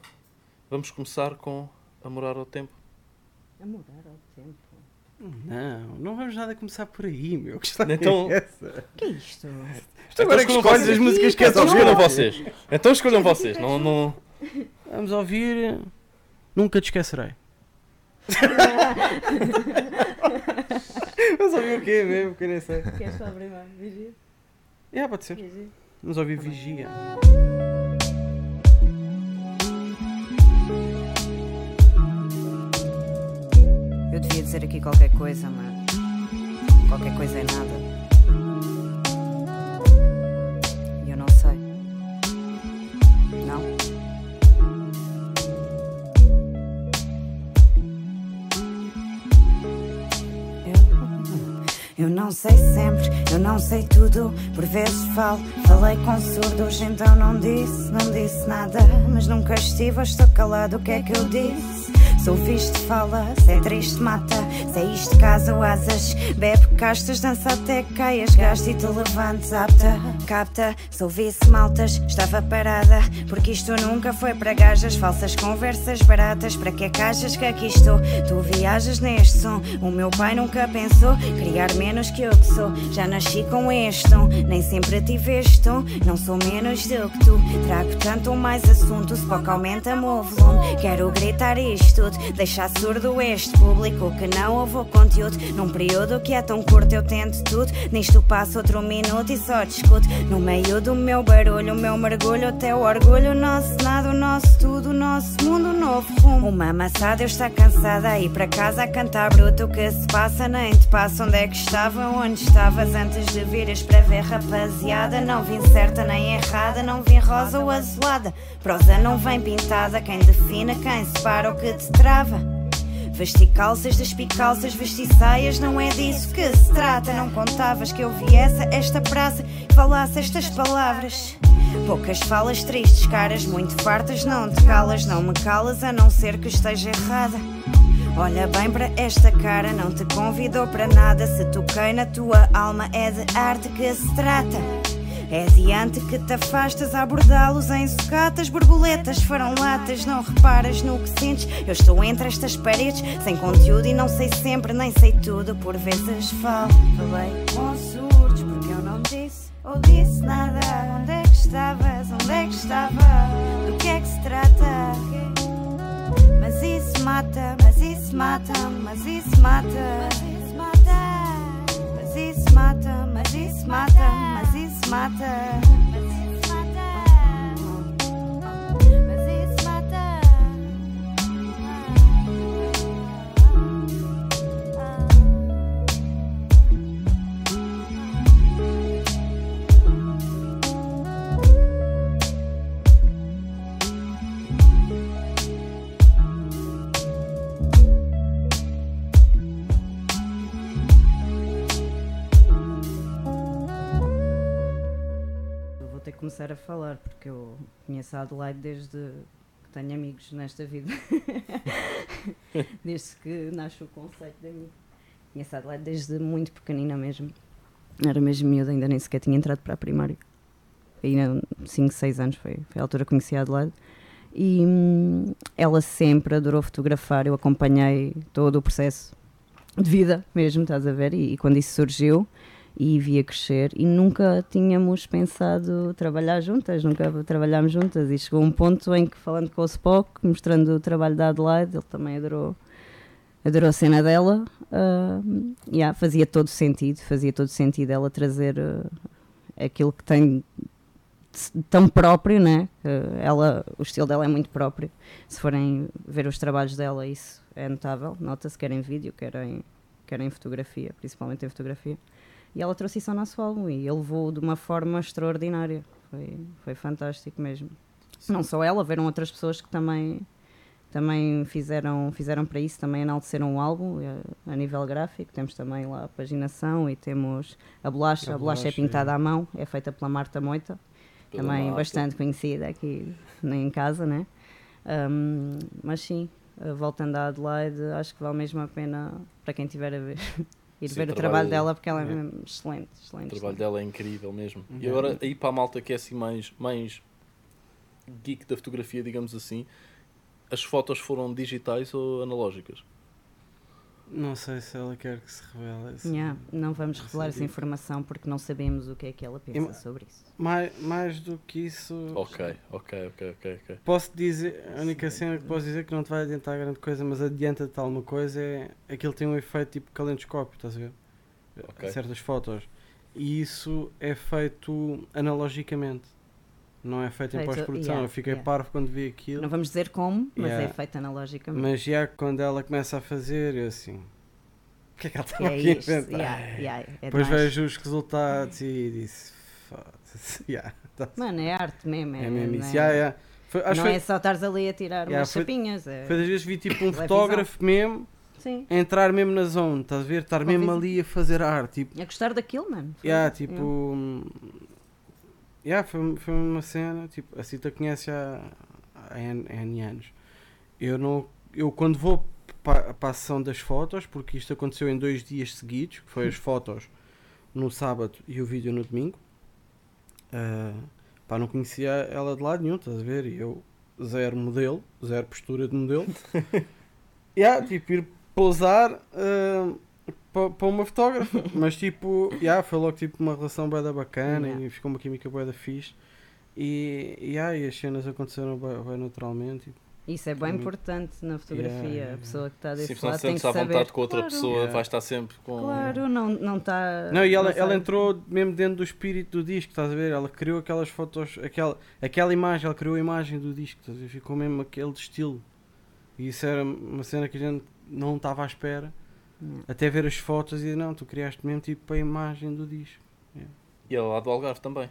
Vamos começar com A Morar ao Tempo. A mudar ao tempo. Não, não vamos nada começar por aí, meu. Que história Então- é essa? O que é isto? Tu agora é que escolhes as músicas que Então Não. escolham ouvir. vocês. Então escolham vocês. Não, não... Vamos ouvir. Nunca te esquecerei. Vamos ouvir o quê mesmo? Que nem sei. Queres só abrir mais? Vigia? É, pode ser. Vigia? Vamos ouvir Vigia. Eu devia dizer aqui qualquer coisa, mas qualquer coisa é nada. Eu, não sei sempre, eu não sei tudo. Por vezes falo, falei com surdos, então não disse, não disse nada. Mas nunca estive, estou calado, o que é que eu disse? Sou visto, fala, se é triste, mata. Se é isto, casa ou asas. Bebe castas, dança até que caias. Gasta e te levantes, apta. Capta, sou vice maltas, estava parada. Porque isto nunca foi para gajas. Falsas conversas baratas. Para que cajas que aqui estou? Tu viajas neste som. O meu pai nunca pensou criar menos que eu que sou. Já nasci com este tom. Nem sempre tive este tom. Não sou menos do que tu. Trago tanto mais assunto. Se pouco aumenta-me o volume. Quero gritar isto tudo. Deixar surdo este público que não ouve o conteúdo. Num período que é tão curto, eu tento tudo. Nisto passo outro minuto e só discuto. No meio do meu barulho, o meu mergulho, o orgulho. O nosso nada, o nosso tudo, o nosso mundo, novo rumo. Uma amassada, eu está cansada ir para casa a cantar bruto. O que se passa, nem te passa. Onde é que estava? Onde estavas antes de vires para ver, rapaziada? Não vim certa nem errada, não vim rosa ou azulada. Prosa não vem pintada, quem define, quem separa o que te trava. Vesti calças, despi calças, vesti saias, não é disso que se trata. Não contavas que eu viesse a esta praça e falasse estas palavras. Poucas falas tristes, caras muito fartas, não te calas, não me calas, a não ser que esteja errada. Olha bem para esta cara, não te convidou para nada. Se toquei na tua alma, é de arte que se trata. É diante que te afastas a abordá-los em sucatas, borboletas farão latas, não reparas no que sentes. Eu estou entre estas paredes, sem conteúdo e não sei sempre, nem sei tudo. Por vezes falo, falei com surdos, porque eu não disse ou disse nada. Onde é que estavas? Onde é que estava? Do que é que se trata? Mas isso mata, mas isso mata, mas isso mata. Mas isso mata, mas isso mata, mas isso mata, começar a falar, porque eu conheço a Adelaide desde que tenho amigos nesta vida. desde que nasce o conceito de amigo. Conheço a Adelaide desde muito pequenina mesmo. Era mesmo miúda, ainda nem sequer tinha entrado para a primária. Ainda 5, 6 anos foi, foi a altura que conheci a Adelaide. E hum, ela sempre adorou fotografar, eu acompanhei todo o processo de vida mesmo, estás a ver? E, e quando isso surgiu e via crescer, e nunca tínhamos pensado trabalhar juntas, nunca trabalhámos juntas. E chegou um ponto em que, falando com o Spock, mostrando o trabalho da Adelaide, ele também adorou, adorou a cena dela. Uh, yeah, fazia todo sentido, fazia todo sentido ela trazer uh, aquilo que tem tão próprio, né? Uh, ela, o estilo dela é muito próprio. Se forem ver os trabalhos dela, isso é notável. Nota-se quer em vídeo, quer em, quer em fotografia, principalmente em fotografia. E ela trouxe isso ao nosso álbum e ele levou de uma forma extraordinária. Foi, foi fantástico mesmo. Não só ela, haveram outras pessoas que também também fizeram, fizeram para isso, também enalteceram o álbum eh, a, nível gráfico. Temos também lá a paginação e temos a bolacha. A, a bolacha, é pintada é. à mão, é feita pela Marta Moita, pela também Marta. bastante conhecida aqui em casa, né? Um, mas sim, eh, voltando à Adelaide, acho que vale mesmo a pena para quem estiver a ver. Ir sim, ver o trabalho, dela porque ela é, é. excelente, excelente. O trabalho excelente. dela é incrível mesmo. Uhum. E agora aí para a malta que é assim mais, mais geek da fotografia, digamos assim, as fotos foram digitais ou analógicas? Não sei se ela quer que se revele. Assim. Yeah, não vamos revelar essa informação porque não sabemos o que é que ela pensa e, sobre isso. Mais, mais do que isso. Ok, ok, ok, ok. okay. Posso dizer, a única cena que posso dizer que não te vai adiantar grande coisa, mas adianta-te alguma coisa é aquilo tem um efeito tipo calendoscópio, estás a ver? Okay. Certas fotos. E isso é feito analogicamente não é feito, feito em pós-produção. Yeah, eu fiquei yeah. parvo quando vi aquilo. Não vamos dizer como, mas yeah. é feito analogicamente. Mas já quando ela começa a fazer, eu assim. O que é que ela estava é aqui a inventar? É Depois vejo os resultados e disse. Tá Mano, é arte mesmo. É, é mesmo isso. É, foi, não foi, é só estares ali a tirar umas foi, chapinhas. É... Foi das vezes vi tipo um fotógrafo mesmo. Sim. entrar mesmo na zona, estás a ver? Estar mesmo ali a fazer arte. Tipo, a gostar daquilo, mano. Foi, yeah, tipo, hum, Yeah, foi, foi uma cena, tipo, a Cita conhece há, há N, N anos. Eu, não, eu quando vou para, a sessão das fotos, porque isto aconteceu em dois dias seguidos, que foi as fotos no sábado e o vídeo no domingo, uh, pá, não conhecia ela de lado nenhum, estás a ver? E eu, zero modelo, zero postura de modelo. yeah, tipo, ir pousar, uh, para uma fotógrafa. Mas tipo, yeah, foi logo tipo uma relação bem bacana yeah. e ficou uma química bem da fixe. E, yeah, e as cenas aconteceram bem, bem naturalmente. Isso é bem muito... importante na fotografia. Yeah, a pessoa que está desse Sim, lado tem que saber. à vontade com outra claro. pessoa, vai estar sempre com. Claro, não está. Não, tá, não, e ela, não ela entrou mesmo dentro do espírito do disco, estás a ver? Ela criou aquelas fotos, aquela, aquela imagem, ela criou a imagem do disco, estás a ver? Ficou mesmo aquele estilo. E isso era uma cena que a gente não estava à espera. Até ver as fotos e não, tu criaste mesmo tipo a imagem do disco. Yeah. E ela é lá do Algarve também?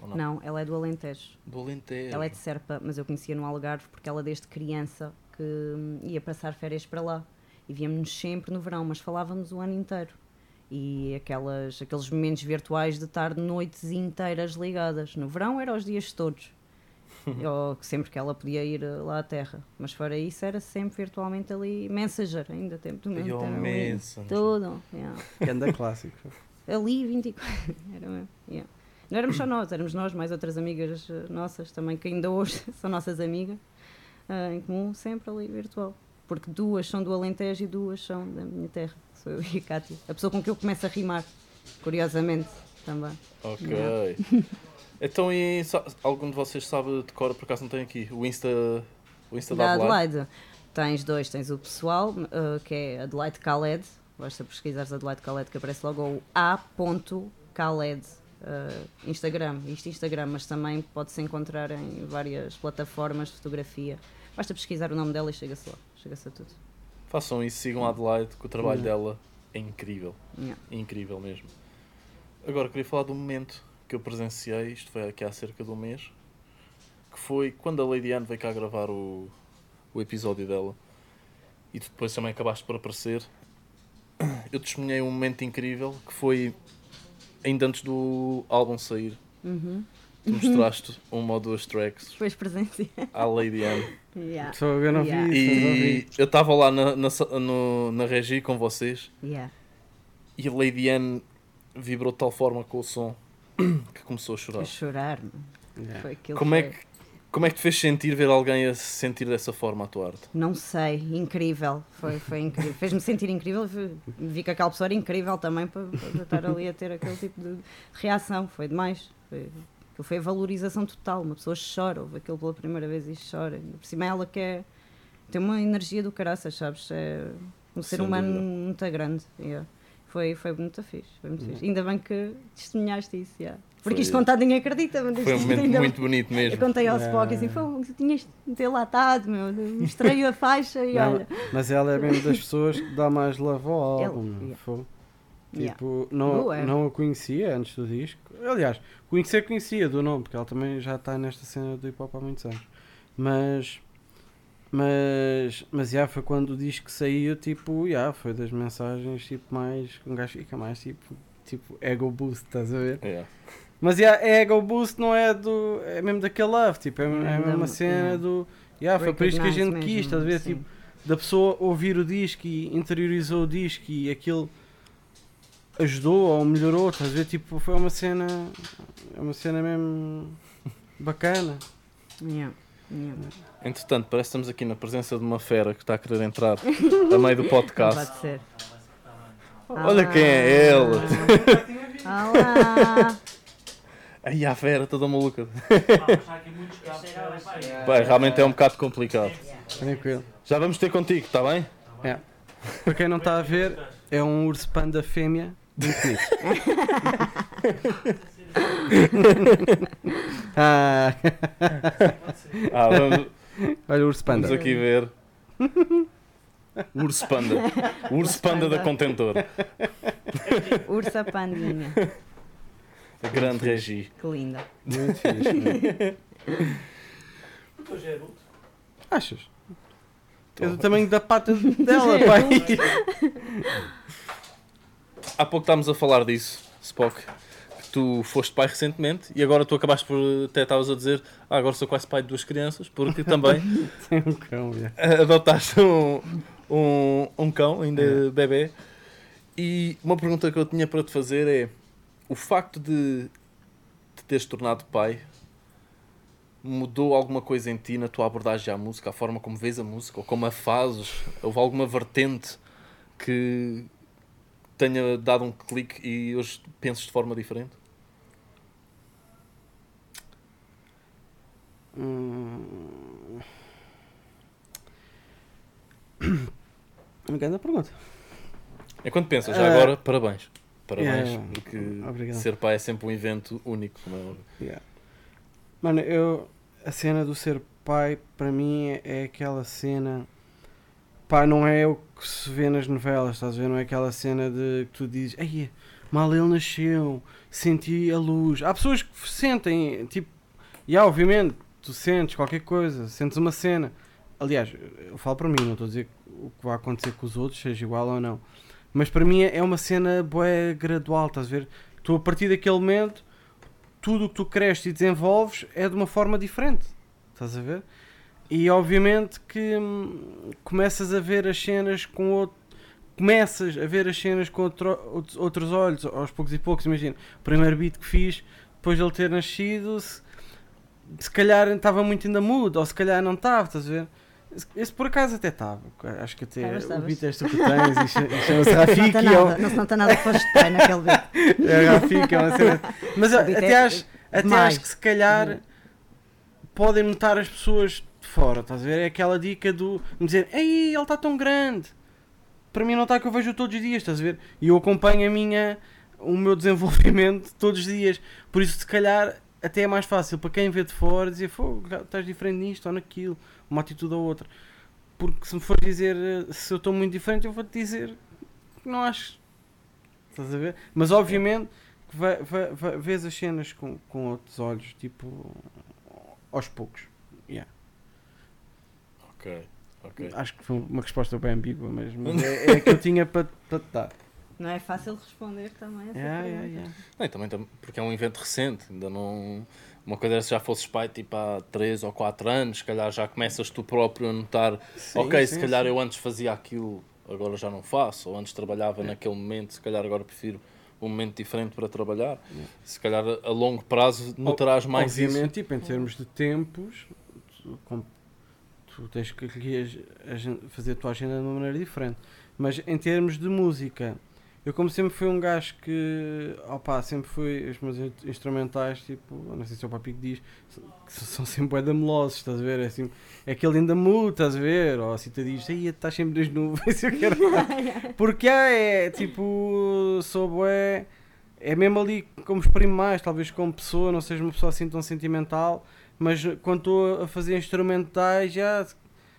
Não? não? ela é do Alentejo. Do Alentejo. Ela é de Serpa, mas eu conhecia no Algarve porque ela desde criança que hum, ia passar férias para lá. E víamos sempre no verão, mas falávamos o ano inteiro. E aquelas, aqueles momentos virtuais de estar noites inteiras ligadas. No verão era os dias todos. ou sempre que ela podia ir eh, lá à Terra. Mas fora isso, era sempre virtualmente ali. Messenger, ainda tempo do mesmo. Tudo. Yeah. Anda clássico. ali 24. Era mesmo. Yeah. Não éramos só nós, éramos nós, mais outras amigas eh, nossas também, que ainda hoje são nossas amigas, uh, em comum, sempre ali virtual. Porque duas são do Alentejo e duas são da minha terra, sou eu e a Cátia. A pessoa com quem eu começo a rimar, curiosamente, também. Ok. Yeah. Então, e algum de vocês sabe de cor, por acaso não tem aqui, o Insta, o Insta da, da Adelaide? Adelaide? Tens dois, tens o pessoal, uh, que é Adelaide Khaled, basta pesquisares Adelaide Khaled que aparece logo, ou a.khaled, uh, Instagram, isto Instagram, mas também pode-se encontrar em várias plataformas de fotografia. Basta pesquisar o nome dela e chega-se lá, chega-se a tudo. Façam isso, sigam a Adelaide, que o trabalho yeah. dela é incrível, yeah. incrível mesmo. Agora, queria falar do momento que eu presenciei, isto foi aqui há cerca de um mês, que foi quando a Lady Anne veio cá gravar o, o episódio dela e tu depois também acabaste por aparecer. Eu testemunhei um momento incrível que foi ainda antes do álbum sair. Uhum. Tu mostraste uma ou duas tracks Depois presenciei. à Lady Anne. Yeah. eu não yeah. vi isso. E eu estava lá na, na, no, na regi com vocês yeah. e a Lady Anne vibrou de tal forma com o som que começou a chorar. A chorar, yeah. foi aquilo Como é que Como é que te fez sentir ver alguém a se sentir dessa forma a tua arte? Não sei, incrível. Foi, foi incrível. Fez-me sentir incrível. Vi- Vi que aquela pessoa era incrível também para, para estar ali a ter aquele tipo de reação. Foi demais. Foi, foi a valorização total. Uma pessoa chora, ouve aquilo pela primeira vez e chora. Por cima ela que é, tem uma energia do caraças, sabes? É um ser Sem humano dúvida. muito grande. yeah. Foi, foi muito fixe. Foi muito Uhum. fixe. Ainda bem que testemunhaste isso. yeah. Porque Foi- isto contado ninguém acredita. Mas Foi um momento ainda- muito bonito eu mesmo. contei ao É. Spock assim, foi, tinhas de ter latado, meu, mostrei a faixa e Não, olha. Mas ela é mesmo das pessoas que dá mais love ao Ele- álbum. yeah. foi. Yeah. Tipo, não, Boa. não a conhecia antes do disco. Aliás, conhecer conhecia do nome, porque ela também já está nesta cena do hip hop há muitos anos. Mas, mas, mas já foi quando o disco saiu, tipo, já foi das mensagens tipo mais, um gajo fica mais tipo, tipo ego boost, estás a ver? É. Mas já, ego boost não é do, é mesmo daquele love, tipo, é, é É mesmo da- uma cena yeah. do, já foi por isso que a gente Recognize quis, estás a ver? mesmo, Tipo, da pessoa ouvir o disco e interiorizou o disco e aquilo ajudou ou melhorou, estás a ver? Tipo, foi uma cena, é uma cena mesmo bacana. sim. Yeah, Entretanto, parece que estamos aqui na presença de uma fera que está a querer entrar a meio do Não podcast. pode ser. Olha quem é ele. Olá! Aí a fera toda maluca. Bem, realmente é um bocado complicado. Tranquilo. Já vamos ter contigo, está bem? Para quem não está a ver, é um urso panda fêmea muito bonito. ah, Ah, vamos, olha o urso panda. vamos aqui ver. Urso Panda. Urso Panda da Contentor. Ursa Pandinha. A grande Regi. Que linda. Muito fixe. meu. Achas? É do tamanho da pata dela, pai. Há pouco estávamos a falar disso, Spock. Tu foste pai recentemente e agora tu acabaste por. Até estavas a dizer. Ah, agora sou quase pai de duas crianças, porque também um cão, já. adotaste um, um, um cão, ainda bebê. E uma pergunta que eu tinha para te fazer é: o facto de te teres tornado pai mudou alguma coisa em ti na tua abordagem à música, a forma como vês a música, ou como a fazes? Houve alguma vertente que tenha dado um clique e hoje penses de forma diferente? Hum... Uma grande pergunta. É quando pensas, já Ah, agora, parabéns. Parabéns, yeah, porque obrigado. ser pai é sempre um evento único, como é óbvio. Yeah. Mano, eu. A cena do ser pai, para mim, é aquela cena. Pá, não é o que se vê nas novelas, estás a ver? Não é aquela cena de que tu dizes, Ei, mal ele nasceu, senti a luz. Há pessoas que sentem, tipo, e há, obviamente, tu sentes qualquer coisa, sentes uma cena. Aliás, eu falo para mim, não estou a dizer o que vai acontecer com os outros, seja igual ou não. Mas para mim é uma cena boé gradual, estás a ver? Tu, a partir daquele momento, tudo o que tu cresces e desenvolves é de uma forma diferente. Estás a ver? E obviamente que hum, começas a ver as cenas com outro. Começas a ver as cenas com outro- outros- outros olhos, aos poucos e poucos. Imagina, o primeiro beat que fiz, depois de ele ter nascido, se, se calhar estava muito ainda mudo, ou se calhar não estava, estás a ver? Esse, por acaso até estava. Acho que até Estavas, o beat és tu que tens e cha- chama-se Não se Rafiki. nota é um- nada, não se nota nada que foste pai naquele vídeo. é Rafiki, é uma cena. Mas beat até, é acho, até acho que se calhar podem notar as pessoas de fora, estás a ver? É aquela dica do me dizer, ei, ele está tão grande. Para mim não está que eu vejo todos os dias, estás a ver? E eu acompanho a minha, o meu desenvolvimento todos os dias. Por isso, se calhar, até é mais fácil para quem vê de fora dizer, fogo, estás diferente nisto ou naquilo, uma atitude ou outra. Porque se me for dizer eh, se eu estou muito diferente, eu vou-te dizer que não acho. Estás a ver? Mas obviamente que vês as cenas com, com outros olhos, tipo, aos poucos. Ok, ok. Acho que foi uma resposta bem ambígua, mas, mas é, é a que eu tinha para para te dar. Não é fácil responder também essa Yeah, pergunta. yeah, yeah. Não, e também, tam- porque é um evento recente, ainda não. Uma coisa é se já fosses pai tipo há 3 ou 4 anos, se calhar já começas tu próprio a notar, Sim, ok, sim, se calhar sim. eu antes fazia aquilo, agora já não faço, ou antes trabalhava naquele momento, se calhar agora prefiro um momento diferente para trabalhar. Se calhar a longo prazo notarás mais isso. Obviamente, tipo, em termos de tempos, tu tens que fazer a tua agenda de uma maneira diferente. Mas em termos de música, eu como sempre fui um gajo que, opá, sempre fui, os meus in- instrumentais, tipo, não sei se é o papi que diz, que são sempre bué melosos, estás a ver? É, assim, é aquele ainda mu, estás a ver? Ou assim te diz, aí estás sempre das nuvens, eu quero Porque é, é, tipo, sou bué, é mesmo ali como exprimo mais, talvez como pessoa, não seja uma pessoa assim tão sentimental, mas quando estou a fazer instrumentais, já,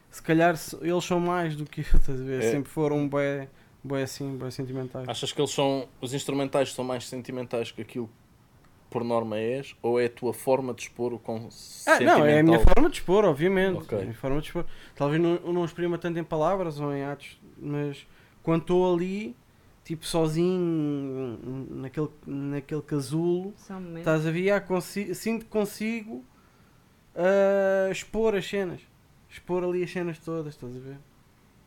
se, calhar eles são mais do que eu, estás a ver? É. Sempre foram bué, bué assim, bué sentimentais. Achas que eles são. Os instrumentais são mais sentimentais que aquilo que por norma és? Ou é a tua forma de expor o com Ah, não, é a minha forma de expor, obviamente. Ok. É a minha forma de expor. Talvez não, não exprima tanto em palavras ou em atos, mas quando estou ali, tipo sozinho, naquele, naquele casulo, estás a ver, ah, consi- sinto que consigo ah, expor as cenas. Expor ali as cenas todas, estás a ver?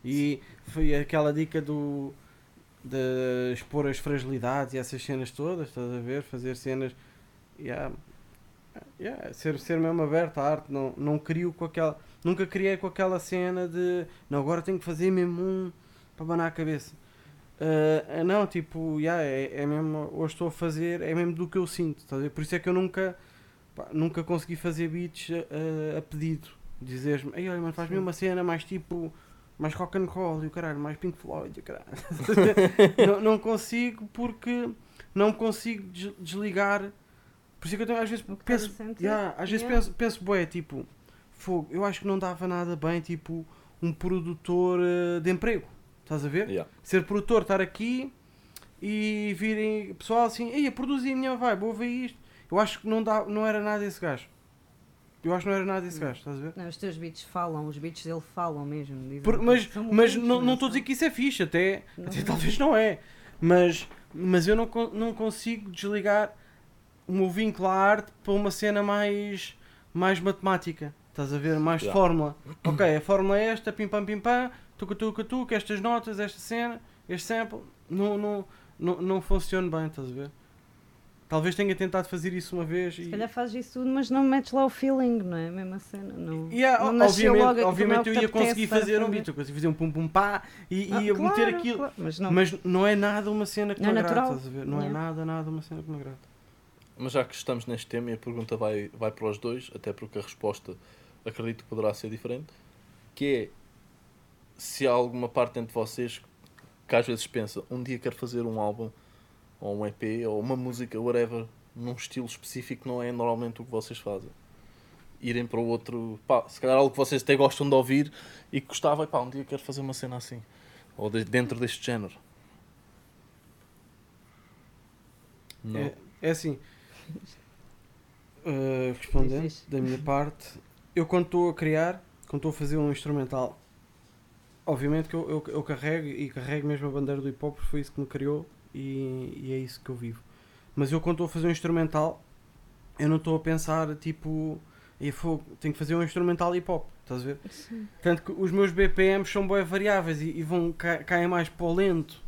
E foi aquela dica do de expor as fragilidades e essas cenas todas, estás a ver? Fazer cenas. Yeah, yeah, ser, ser mesmo aberto à arte, não, não crio com aquela. Nunca criei com aquela cena de não, agora tenho que fazer mesmo um para abanar a cabeça. Ah, não, tipo, yeah, é, é mesmo, hoje estou a fazer, é mesmo do que eu sinto, estás a ver? Por isso é que eu nunca, pá, nunca consegui fazer beats a, a- a pedido. Dizeres-me, ei, olha, mas faz-me uma cena mais tipo, mais rock and roll e o caralho, mais Pink Floyd e o caralho. não, não consigo porque não consigo des- desligar. Por isso é que eu tenho, às vezes faz penso, yeah, às vezes Yeah. penso, penso, bué, tipo, fogo, eu acho que não dava nada bem, tipo, um produtor eh, de emprego. Estás a ver? Yeah. Ser produtor, estar aqui e virem pessoal assim, ei, produzi a minha vibe, ouve isto. Eu acho que não, dá, não era nada esse gajo. Eu acho que não era nada esse gajo, estás a ver? Não, os teus beats falam, os beats dele falam mesmo. dizem Por- mas mas não não estou a dizer que isso é fixe, até, Não. até talvez não é. Mas, mas eu não, não consigo desligar o meu vínculo à arte para uma cena mais, mais matemática. Estás a ver? Mais Já. fórmula. Ok, a fórmula é esta, pim pam pim pam, tuca tuca tuca, estas notas, esta cena, este sample. Não, não, não, não funciona bem, estás a ver? Talvez tenha tentado fazer isso uma vez Se e. calhar fazes isso tudo, mas não metes lá o feeling, não é? A mesma cena. Não, Yeah, não obviamente, obviamente é o eu ia conseguir a fazer um fazer. beat, eu consegui fazer um pum pum pá e, Ah, ia meter claro, aquilo. claro, mas não. Mas não é nada uma cena que Não me é agrada, natural. estás a ver? Não é Yeah. nada, nada uma cena que me agrada. Mas já que estamos neste tema e a pergunta vai, vai para os dois, até porque a resposta acredito que poderá ser diferente, que é se há alguma parte entre vocês que às vezes pensa, um dia quero fazer um álbum, ou um EP, ou uma música, whatever, num estilo específico não é normalmente o que vocês fazem. Irem para o outro, pá, se calhar algo que vocês até gostam de ouvir e que gostava, e pá, um dia quero fazer uma cena assim. Ou de- dentro deste género. Não. É, é assim, uh, respondendo da minha parte, eu quando estou a criar, quando estou a fazer um instrumental, obviamente que eu, eu, eu carrego e carrego mesmo a bandeira do hip hop, porque foi isso que me criou e, e é isso que eu vivo. Mas eu quando estou a fazer um instrumental, eu não estou a pensar tipo, "Ei, fogo, tenho que fazer um instrumental hip hop, estás a ver? Sim. Tanto que os meus BPMs são bem variáveis e, e vão ca caem mais para o lento.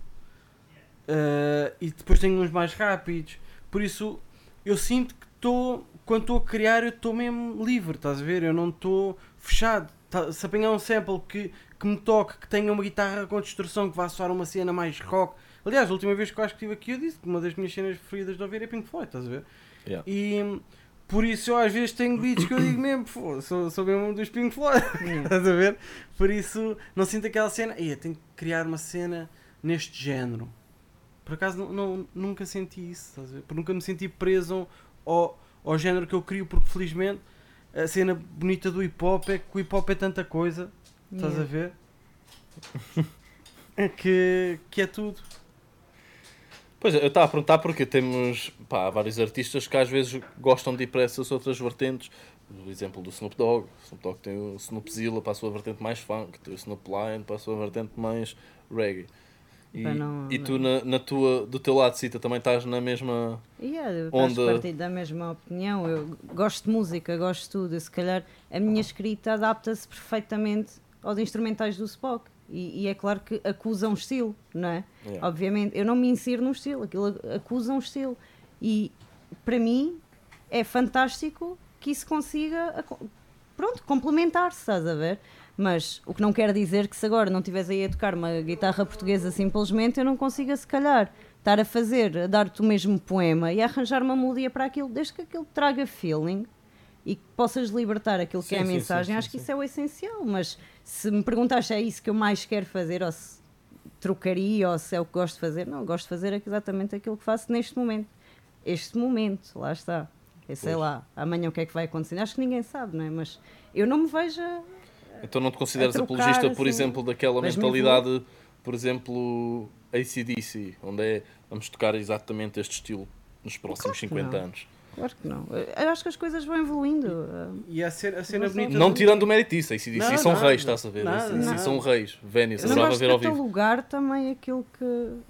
Uh, e depois tenho uns mais rápidos. Por isso eu sinto que estou. Quando estou a criar, eu estou mesmo livre, estás a ver? Eu não estou fechado. Tá- se apanhar um sample que, que me toque, que tenha uma guitarra com distorção, que vá soar uma cena mais rock. Aliás, a última vez que eu acho que estive aqui, eu disse que uma das minhas cenas preferidas de ouvir é Pink Floyd, estás a ver? Yeah. E hum, por isso eu às vezes tenho beats que eu digo mesmo, "Pô, sou, sou mesmo um dos Pink Floyd. Yeah. Estás a ver? Por isso não sinto aquela cena. Ia, tenho que criar uma cena neste género. Por acaso não, não- nunca senti isso, estás a ver? Porque nunca me senti preso ao, ao género que eu crio, porque felizmente a cena bonita do hip hop é que o hip hop é tanta coisa, estás a Yeah. ver? É que, que é tudo. Pois é, eu estava a perguntar porque temos pá, vários artistas que às vezes gostam de ir para essas outras vertentes. O exemplo do Snoop Dogg. O Snoop Dogg tem o Snoopzilla para a sua vertente mais funk, tem o Snoop Lion para a sua vertente mais reggae. E, não- e tu, na, na tua, do teu lado, Cita, também estás na mesma. Yeah, faço parte da mesma opinião. Eu gosto de música, gosto de tudo. Se calhar a minha escrita adapta-se perfeitamente aos instrumentais do Spock. E, e é claro que acusa um estilo, não é? Yeah. Obviamente, eu não me insiro num estilo, aquilo acusa um estilo. E para mim é fantástico que isso consiga. pronto, complementar-se, estás a ver? Mas o que não quer dizer que se agora não estiveres aí a tocar uma guitarra portuguesa simplesmente, eu não consiga, se calhar, estar a fazer, a dar-te o mesmo poema e a arranjar uma melodia para aquilo, desde que aquilo traga feeling e que possas libertar aquilo que Sim, é a sim, mensagem, sim, acho que isso é o essencial. Mas se me perguntas se é isso que eu mais quero fazer ou se trocaria ou se é o que gosto de fazer, não, gosto de fazer exatamente aquilo que faço neste momento. Este momento, lá está. Eu sei Pois. lá, amanhã o que é que vai acontecer? Acho que ninguém sabe, não é? Mas eu não me vejo. a- Então não te consideras trocar, apologista, por assim, exemplo, daquela mentalidade, por exemplo, ACDC, onde é vamos tocar exatamente este estilo nos próximos que 50 não. anos. Claro que não. Eu acho que as coisas vão evoluindo. ah, E a cena, a cena Não bonita. Não do- tirando o mérito disso, ACDC Não, são nada, reis, estás a ver? nada. são reis. Não adorava ver ao vivo. catalogar também aquilo que.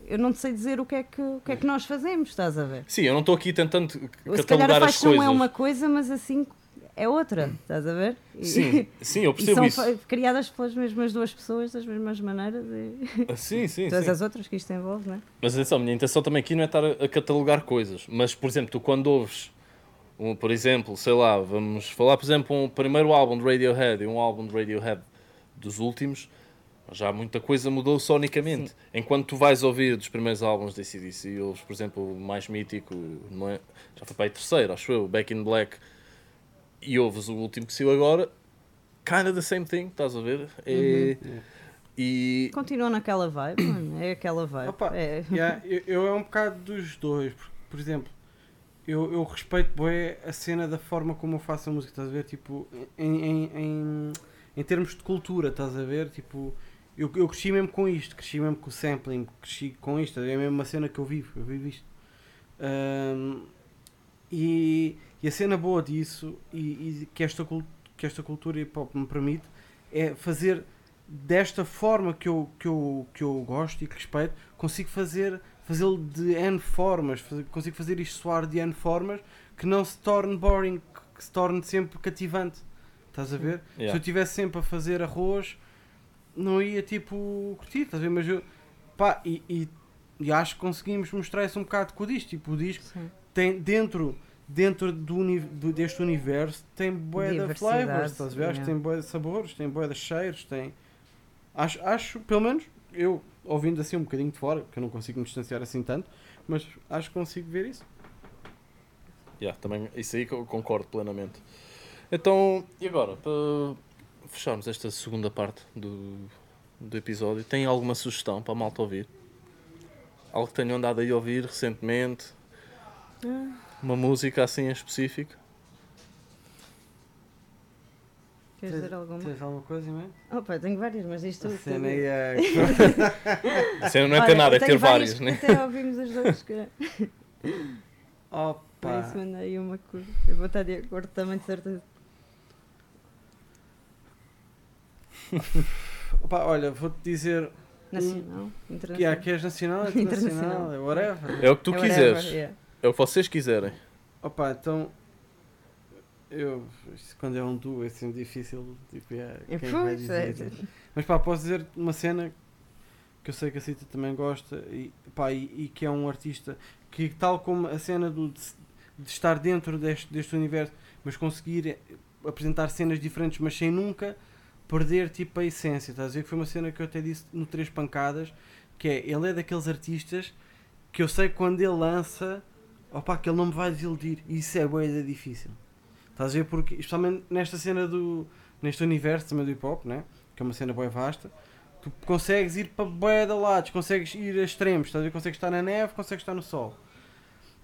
Eu não te sei dizer o que é que, o que, é que nós fazemos, estás a ver? Sim, eu não estou aqui tentando Ou se catalogar calhar a as paixão coisas. é uma coisa, mas assim é outra, estás a ver? E, Sim, sim, eu percebo são isso. criadas pelas mesmas duas pessoas, das mesmas maneiras e Ah, Sim, sim, todas sim. as outras que isto envolve, não é? Mas atenção, a minha intenção também aqui não é estar a, catalogar coisas. Mas, por exemplo, tu quando ouves, um, por exemplo, sei lá, vamos falar, por exemplo, um primeiro álbum de Radiohead e um álbum de Radiohead dos últimos, já muita coisa mudou sonicamente. Enquanto tu vais ouvir dos primeiros álbuns da ACDC, ouves, por exemplo, o mais mítico, é? já foi para aí terceiro, acho eu, Back in Black, e ouves o último que saiu agora, kind of the same thing, estás a ver? É, E Continua naquela vibe, mano, é aquela vibe. Opa, É. Yeah, eu, eu é um bocado dos dois, porque, por exemplo, eu, eu respeito bem a cena da forma como eu faço a música, estás a ver? Tipo, em, em, em, em termos de cultura, estás a ver? Tipo, eu, eu cresci mesmo com isto, cresci mesmo com o sampling, cresci com isto, é mesmo uma cena que eu vivo, eu vivo isto. Ahm, e, e a cena boa disso, e, e que, esta, que esta cultura hip hop me permite, é fazer desta forma que eu, que eu, que eu gosto e que respeito, consigo fazer fazê-lo de N formas, faz- consigo fazer isto soar de N formas que não se torne boring, que- se torne sempre cativante. Estás a ver? Se Yeah. eu estivesse sempre a fazer arroz, não ia tipo curtir, estás a ver? Mas eu, pá, e, e, e acho que conseguimos mostrar isso um bocado com o disco. Tipo, o disco Sim. tem dentro, dentro do, uni- deste universo tem bué de flavors, estás yeah. tem bué de sabores, tem bué de cheiros, tem... Acho, acho, pelo menos, eu ouvindo assim um bocadinho de fora, que eu não consigo me distanciar assim tanto, mas acho que consigo ver isso. Yeah, também, isso aí que eu concordo plenamente. Então, e agora, para fecharmos esta segunda parte do, do episódio, tem alguma sugestão para a malta ouvir? Algo que tenham andado aí a ouvir recentemente? Uma música assim em específico? Queres dizer alguma? Tens alguma coisa, não é? Opa, tenho várias, mas isto A cena aí é... A cena não é ter nada, é ter várias né? Até ouvimos os dois, que por Opa! isso mandei uma curva. Eu vou estar de acordo também, de certeza. Opa, olha, vou-te dizer Nacional, que, é, internacional. que és nacional, Internacional. internacional, é whatever. É o que tu É quiseres. whatever, yeah. É o que vocês quiserem. Opa, então. Eu. isto Quando é um duo é sempre difícil. Tipo, é, É, quem vai pois, é, dizer? Mas pá, posso dizer uma cena que eu sei que a Cita também gosta e, pá, e, e que é um artista que, tal como a cena do, de, de estar dentro deste, deste universo, mas conseguir apresentar cenas diferentes, mas sem nunca perder tipo a essência. Estás a ver? Que foi uma cena que eu até disse no Três Pancadas, que é ele é daqueles artistas que eu sei que quando ele lança, opa, que ele não me vai desiludir. E isso é boa difícil. Estás a ver? Porque, especialmente nesta cena do. neste universo também do hip hop, né? que é uma cena bem vasta, tu consegues ir para de lados, consegues ir a extremos, estás a ver? Consegues estar na neve, consegues estar no sol.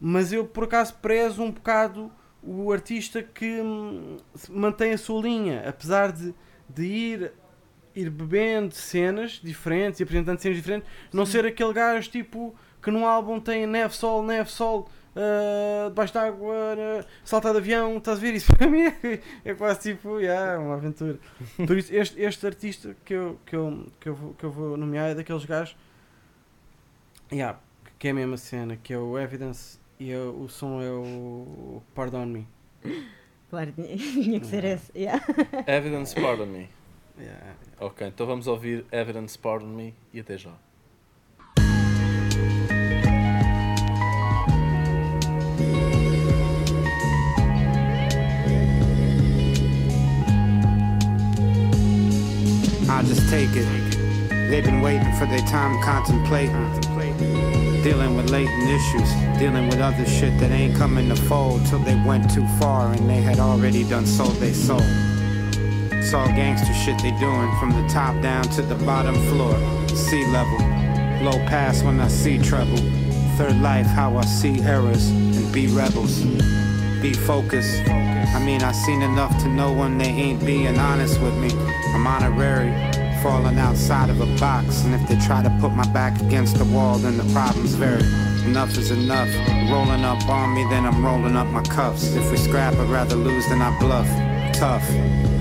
Mas eu por acaso prezo um bocado o artista que hum, mantém a sua linha, apesar de, de ir, ir bebendo cenas diferentes e apresentando cenas diferentes, não ser aquele gajo tipo que num álbum tem neve, sol, neve, sol, ah, debaixo d'água, uh, saltar de avião, estás a ver? Isso para mim é, é quase tipo, yeah, uma aventura. Por isso, este, este artista que eu, que, eu, que, eu vou, que eu vou nomear é daqueles gajos yeah, que é a mesma cena, que é o Evidence e é o, o som é o Pardon Me. Claro, tinha, que ser esse. Yeah. Evidence Pardon Me. Yeah. Ok, então vamos ouvir Evidence Pardon Me e até já. Take it. They've been waiting for their time contemplating. Dealing with latent issues, dealing with other shit that ain't coming to fold till they went too far and they had already done sold they soul. It's all gangster shit they doing from the top down to the bottom floor, sea level. Low pass when I see trouble. Third life, how I see errors and be rebels. Be focused. I mean, I seen enough to know when they ain't being honest with me. I'm honorary, falling outside of a box. And if they try to put my back against the wall, then the problem's very. Enough is enough. Rolling up on me, then I'm rolling up my cuffs. If we scrap, I'd rather lose than I bluff. Tough.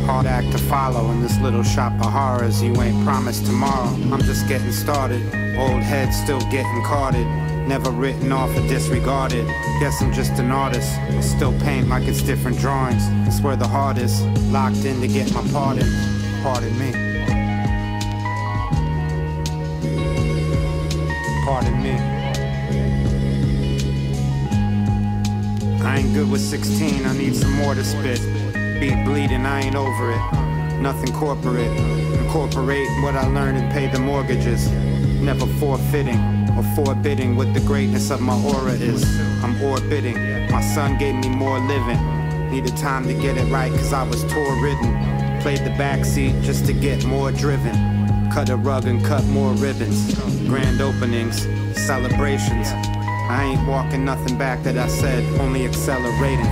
Hard act to follow in this little shop of horrors. You ain't promised tomorrow. I'm just getting started. Old head still getting carded. Never written off or disregarded. Guess I'm just an artist. I still paint like it's different drawings. It's where the heart is. Locked in to get my pardon. Pardon me. Pardon me. I ain't good with 16, I need some more to spit. Beat bleeding, I ain't over it. Nothing corporate. Incorporate what I learned and pay the mortgages. Never forfeiting or forbidding what the greatness of my aura is. I'm orbiting. My son gave me more living. Needed time to get it right cause I was tour ridden. Played the backseat just to get more driven. Cut a rug and cut more ribbons. Grand openings, celebrations. I ain't walking nothing back that I said, only accelerating.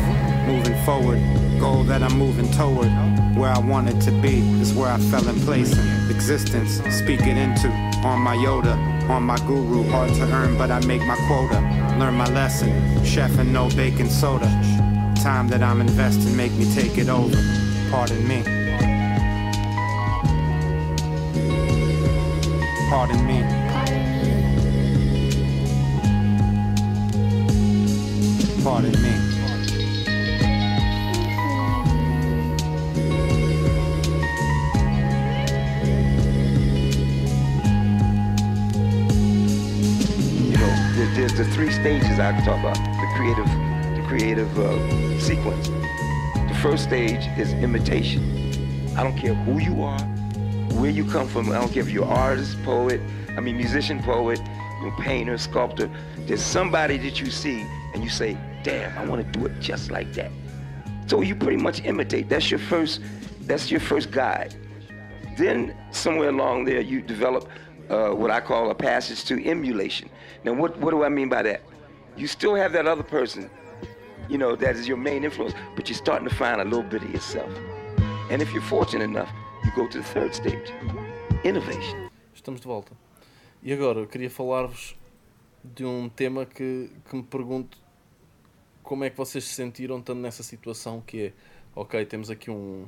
Moving forward, goal that I'm moving toward. Where I wanted to be is where I fell in place existence. Speak it into on my Yoda, on my guru. Hard to earn, but I make my quota. Learn my lesson. Chef and no baking soda. Time that I'm investing make me take it over. Pardon me. Pardon me. Pardon me. The three stages I talk about. The creative, the creative uh, sequence. The first stage is imitation. I don't care who you are, where you come from. I don't care if you're artist, poet, I mean musician, poet, painter, sculptor. There's somebody that you see and you say, "Damn, I want to do it just like that." So you pretty much imitate. That's your first. That's your first guide. Then somewhere along there, you develop uh, what I call a passage to emulation. Now, what, what do I mean by that? You still have that other person, you know, that is your main influence, but you're starting to find a little bit of yourself. And if you're fortunate enough, you go to the third stage, innovation. Estamos de volta. E agora eu queria falar-vos de um tema que, que me pergunto como é que vocês se sentiram estando nessa situação que é, ok, temos aqui um,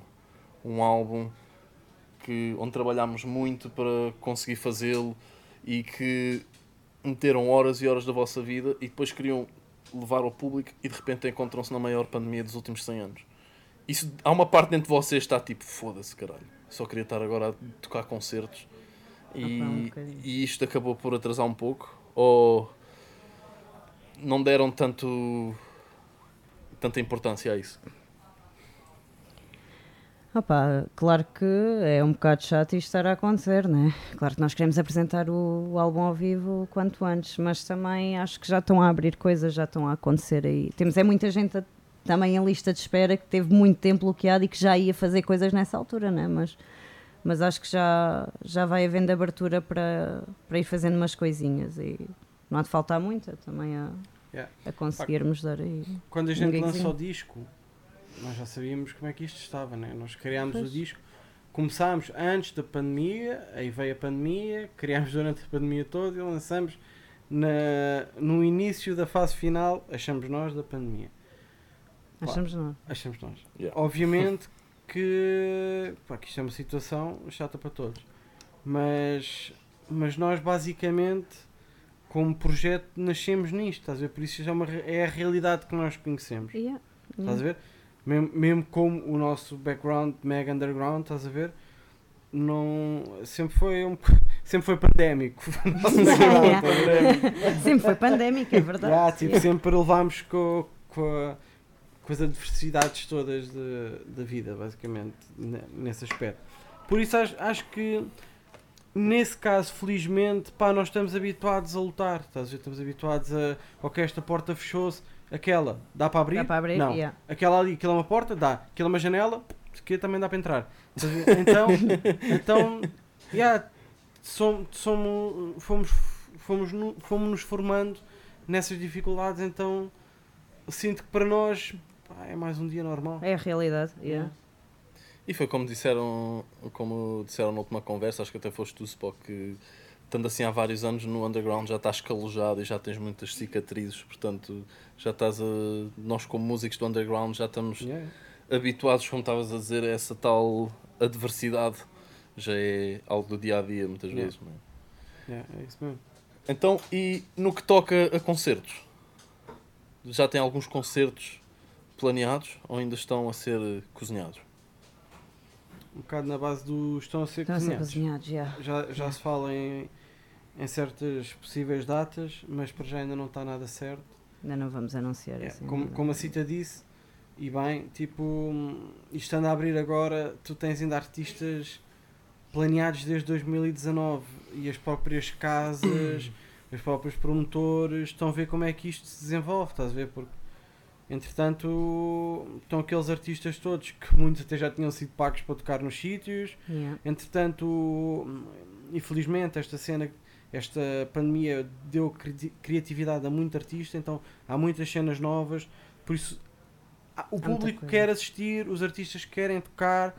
um álbum que, onde trabalhámos muito para conseguir fazê-lo e que meteram horas e horas da vossa vida e depois queriam levar ao público e de repente encontram-se na maior pandemia dos últimos 100 anos. Isso, há uma parte dentro de vocês que está tipo, foda-se caralho, só queria estar agora a tocar concertos e, pá, um e isto acabou por atrasar um pouco ou não deram tanto tanta importância a isso. Opa, claro que é um bocado chato isto estar a acontecer, né? Claro que nós queremos apresentar o, o álbum ao vivo quanto antes, mas também acho que já estão a abrir coisas, já estão a acontecer aí. Temos é muita gente a- também em lista de espera que teve muito tempo bloqueado e que já ia fazer coisas nessa altura, né? Mas, mas acho que já, já vai havendo abertura para, para ir fazendo umas coisinhas e não há de faltar muita também a, Yeah. a conseguirmos dar aí. Quando a gente Ninguém lança o disco, nós já sabíamos como é que isto estava, né? Nós criámos Pois. o disco, começámos antes da pandemia, aí veio a pandemia, criámos durante a pandemia toda e lançamos na, no início da fase final, achamos nós, da pandemia. Pá. Achamos não. Achamos nós. Yeah. Obviamente que, pá, que isto é uma situação chata para todos. Mas, mas nós basicamente, como projeto, nascemos nisto, estás a ver? Por isso já é, uma é a realidade que nós conhecemos. Yeah, Estás a ver? Mesmo, mesmo como o nosso background mega underground, estás a ver? Não, sempre foi um sempre foi pandémico. Yeah. ver? Sempre foi pandémica, é verdade. Yeah, tipo, Yeah. sempre levámos com, com, a- com as adversidades todas de- da vida, basicamente, ne- nesse aspecto. Por isso acho, acho que nesse caso, felizmente, pá, nós estamos habituados a lutar, estás a ver? Estamos habituados a. Ok, esta porta fechou-se, aquela, dá para abrir? Dá para abrir? Não. Yeah. Aquela ali, aquela é uma porta? Dá. Aquela é uma janela? Que também dá para entrar. Ver? Então, então, yeah, som- somos, fomos, fomos, fomos nos formando nessas dificuldades, então sinto que para nós pá, é mais um dia normal. É a realidade. yeah. E foi como disseram, como disseram na última conversa, acho que até foste tu, Spock, que estando assim há vários anos no underground já estás calejado e já tens muitas cicatrizes, portanto já estás a. Nós como músicos do underground já estamos Yeah. habituados, como estavas a dizer, a essa tal adversidade. Já é algo do dia a dia muitas Yeah. vezes. não é? Yeah, é isso mesmo. Então, e no que toca a concertos? Já tem alguns concertos planeados ou ainda estão a ser cozinhados? Um bocado na base do estão a ser Estão a ser cozinhados. cozinhados, yeah. Já, já se fala em, em certas possíveis datas, mas para já ainda não está nada certo. Ainda não vamos anunciar Yeah, assim. como, como a Cita disse, e bem, tipo, isto estando a abrir agora, tu tens ainda artistas planeados desde 2019 e as próprias casas, os próprios promotores estão a ver como é que isto se desenvolve, estás a ver? Porque, entretanto, estão aqueles artistas todos que muitos até já tinham sido pagos para tocar nos sítios, Yeah. Entretanto, infelizmente, esta cena, esta pandemia deu cri- criatividade a muito artista, então há muitas cenas novas, por isso o público quer assistir, os artistas querem tocar.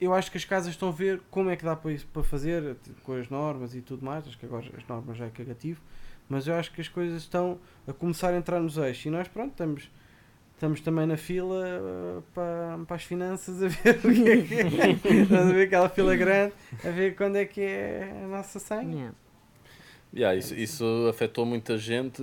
Eu acho que as casas estão a ver como é que dá para, isso, para fazer com as normas e tudo mais. Acho que agora as normas já é cagativo, mas eu acho que as coisas estão a começar a entrar nos eixos e nós, pronto, estamos. Estamos também na fila uh, para, para as finanças a ver o que é que é. A ver aquela fila grande, a ver quando é que é a nossa senha. Yeah. Yeah, isso, isso afetou muita gente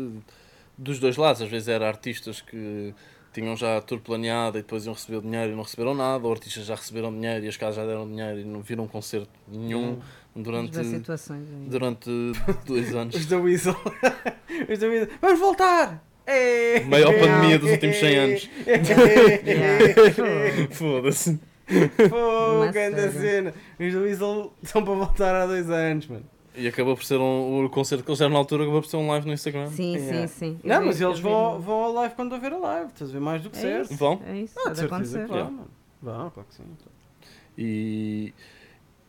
dos dois lados. Às vezes eram artistas que tinham já a tour planeada e depois iam receber dinheiro e não receberam nada, ou artistas já receberam dinheiro e as casas já deram dinheiro e não viram concerto nenhum durante, situações aí. durante dois anos. Os da Weasel. Os da Weasel. Vamos voltar! Ei! Maior pandemia dos últimos 100 anos. Yeah. Foda-se. Fogo, grande cena. Os da Weasel estão para voltar há dois anos, mano. E acabou por ser um, o concerto que eles deram na altura, acabou por ser um live no Instagram. Sim, Yeah. sim, sim. Eu Não, vi- mas eles vão, vão ao live quando houver a live. Estás a ver mais do que É certo. isso, Vão? É isso, Ah, de certeza acontecer. que vão, mano. Vão, claro que sim. E,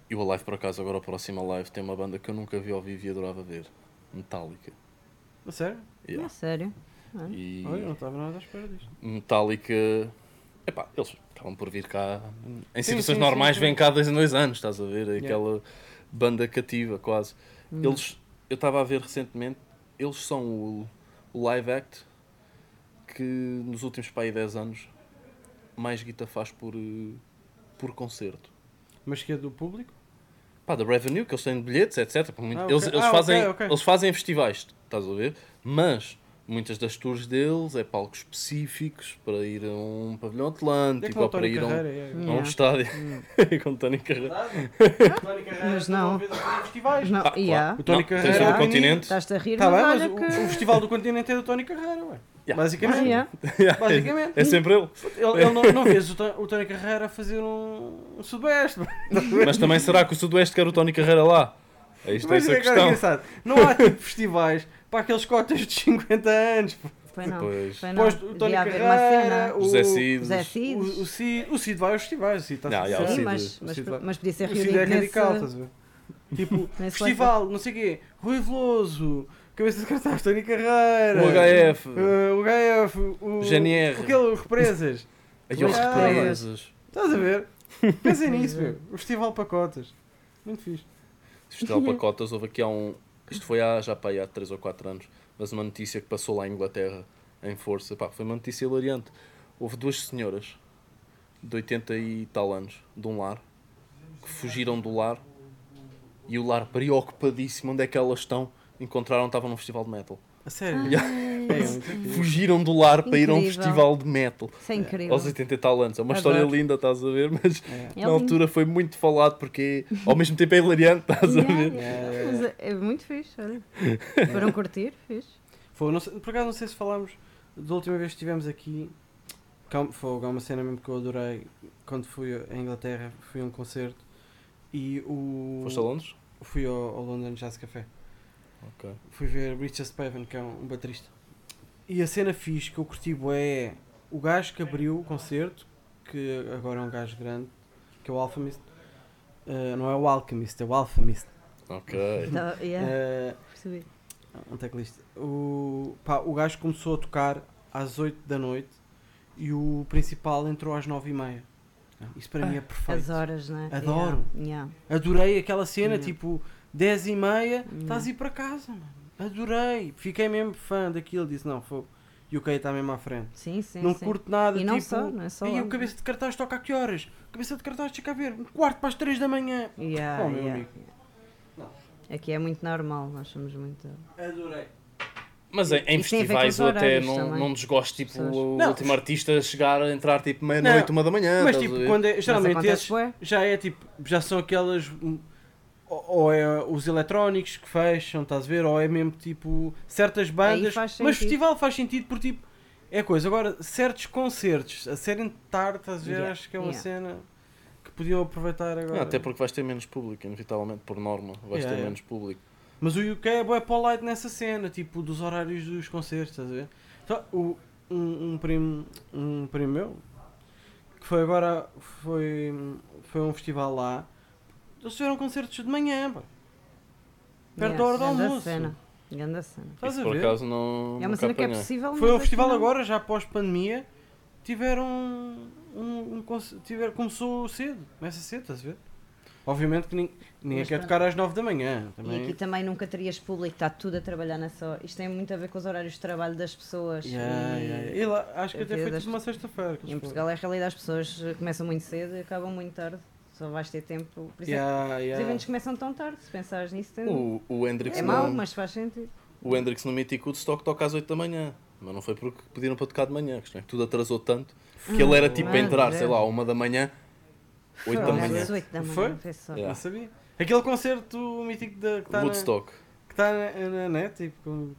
e o live, por acaso, agora a próxima live tem uma banda que eu nunca vi ao vivo e adorava ver. Metallica. A sério? Yeah. É sério. Ah, E Olha, eu não estava nada à espera disto. Metallica. Epá, eles acabam por vir cá. Em Sim, situações sim, normais sim, vêm sim. cá dois em dois anos, estás a ver? Yeah. Banda cativa quase. hum. Eles, eu estava a ver recentemente, eles são o, o live act que nos últimos pá, aí 10 anos mais guita faz por, eh, por concerto. Mas que é do público? Pá, da revenue que eles têm de bilhetes, etc. Ah, eles, ok. eles, Ah, fazem, ok, ok. eles fazem festivais, estás a ver? Mas muitas das tours deles é palcos específicos para ir a um pavilhão É atlântico o ou para ir a um, Carreira. é. a um Yeah. estádio Hum. com Tony Carreira. Tony Carreira Mas não. Mas não, Ah, claro. yeah. O Tony Carreira o é do continente. Estás-te a rir, Tá bem, mas que... o, o Festival do Continente é do Tony Carreira, ué. Yeah. Ah, Basicamente. yeah. Basicamente. É sempre ele. Ele, ele não, não vês o, o Tony Carreira a fazer um, um Sudoeste. Mas também será que o Sudoeste quer o Tony Carreira lá? É isto é essa a é que é questão. Não há tipo festivais para aqueles cotas de 50 anos. pô. Foi não. Pois. Foi não. Depois o Tony Devia haver uma Carreira, cena. o José Cid. José Cid. O, o, Cid, o Cid vai aos festivais. O Cid está Não, já, o Sim, mas, o mas, mas podia ser O Cid reunido é radical, nesse... estás a ver? Tipo, nesse festival, não sei o quê. Rui Veloso, cabeça de cartaz, Tony Carreira. O HF, eh, o HF, o GNR. Aquele represas. aí os Ah, represas. Estás a ver? Pensem nisso, meu. O festival pacotas. Muito fixe. Festival Pacotas, houve aqui há um. Isto foi há, já aí há 3 ou 4 anos, mas uma notícia que passou lá em Inglaterra em força. Pá, foi uma notícia hilariante. Houve duas senhoras de 80 e tal anos, de um lar, que fugiram do lar e o lar preocupadíssimo onde é que elas estão. Encontraram, estavam num festival de metal. A sério? Ai, É. Fugiram do lar para ir a um Incrível. festival de metal. Isso é incrível. Aos 80 e tal anos. É uma história Adoro. linda, estás a ver? Mas É. É na altura foi muito falado porque ao mesmo tempo é hilariante, estás a Yeah, ver? yeah. É, é, Mas é- é muito fixe, olha. Foram curtir, fixe. Foi, não sei- por acaso não sei se falámos da última vez que estivemos aqui. Foi há uma cena mesmo que eu adorei quando fui à Inglaterra, fui a um concerto e o. Foste a Londres? fui ao, ao London Jazz Café. Ok. Fui ver Richard Spaven, que é um, um baterista. E a cena fixe que eu curti é o gajo que abriu o concerto, que agora é um gajo grande, que é o Alchemist. Uh, não é o Alchemist, é o Alchemist. Ok. Tá, yeah, Uh, percebi. um teclista. O, pá, o gajo começou a tocar às 8 da noite e o principal entrou às 9 e meia. Isso para mim é perfeito. As horas, né? Adoro. Yeah, yeah. Adorei aquela cena, Yeah. tipo 10 e meia, Yeah. estás a ir para casa, mano. Adorei. Fiquei mesmo fã daquilo. Disse, não, foi. E o UK está mesmo à frente. Sim, sim. não sim. curto nada, E não tipo. só, não é só E o cabeça de cartaz toca a que horas? Cabeça de cartaz, deixa cá ver. Um quarto para as 3 da manhã. Yeah, Oh, meu yeah. amigo. Aqui é muito normal, nós somos muito. Adorei. Mas em, em a festivais eu até não, também. não desgosto tipo Pessoas. o Não. último artista chegar a entrar tipo meia-noite, uma da manhã. Mas tipo, a quando é, geralmente esses já é tipo, já são aquelas. Ou, ou é os eletrónicos que fecham, estás a ver? Ou é mesmo tipo certas bandas. faz Mas festival faz sentido por tipo. É coisa. Agora, certos concertos a serem tarde, estás a ver? Yeah, Acho que é uma yeah. cena que podiam aproveitar agora. Não, até porque vais ter menos público, inevitavelmente, por norma, vais Yeah, ter yeah. menos público. Mas o UK é bué polite nessa cena, tipo, dos horários dos concertos, estás a ver? Então, o, um, um primo, um primo meu, que foi agora, foi, foi a um festival lá, eles fizeram concertos de manhã, pá. Perto da hora do almoço. Cena. Ganda cena. Estás Isso a por ver? acaso não. É uma nunca cena que é apanhei. possível. Foi aqui festival não. agora, já pós-pandemia, tiveram um, um, conce- tiver, começou cedo, começa cedo, estás a ver? Obviamente que nin- ninguém Mas quer pronto. tocar às 9 da manhã. E Também. aqui também nunca terias público, está tudo a trabalhar nessa hora. Isto tem muito a ver com os horários de trabalho das pessoas. Yeah, e, yeah, yeah. E lá, acho que a até vida foi das tipo uma sexta-feira. que eles em Portugal é a realidade, as pessoas começam muito cedo e acabam muito tarde. Só vais ter tempo. Por isso é que Yeah, os yeah. eventos começam tão tarde, se pensares nisso. Tem... O, o Hendrix é no, mau, mas faz sentido. o Hendrix no Mythic Woodstock toca às 8 da manhã. Mas não foi porque pediram para tocar de manhã, questão é que tudo atrasou tanto que ele era tipo a entrar, é. sei lá, a uma da manhã, 8 da Foi manhã. às oito da manhã, Foi? só. Yeah. Não sabia. Aquele concerto mítico da, que está na, Woodstock. que tá na, na net, tipo, com-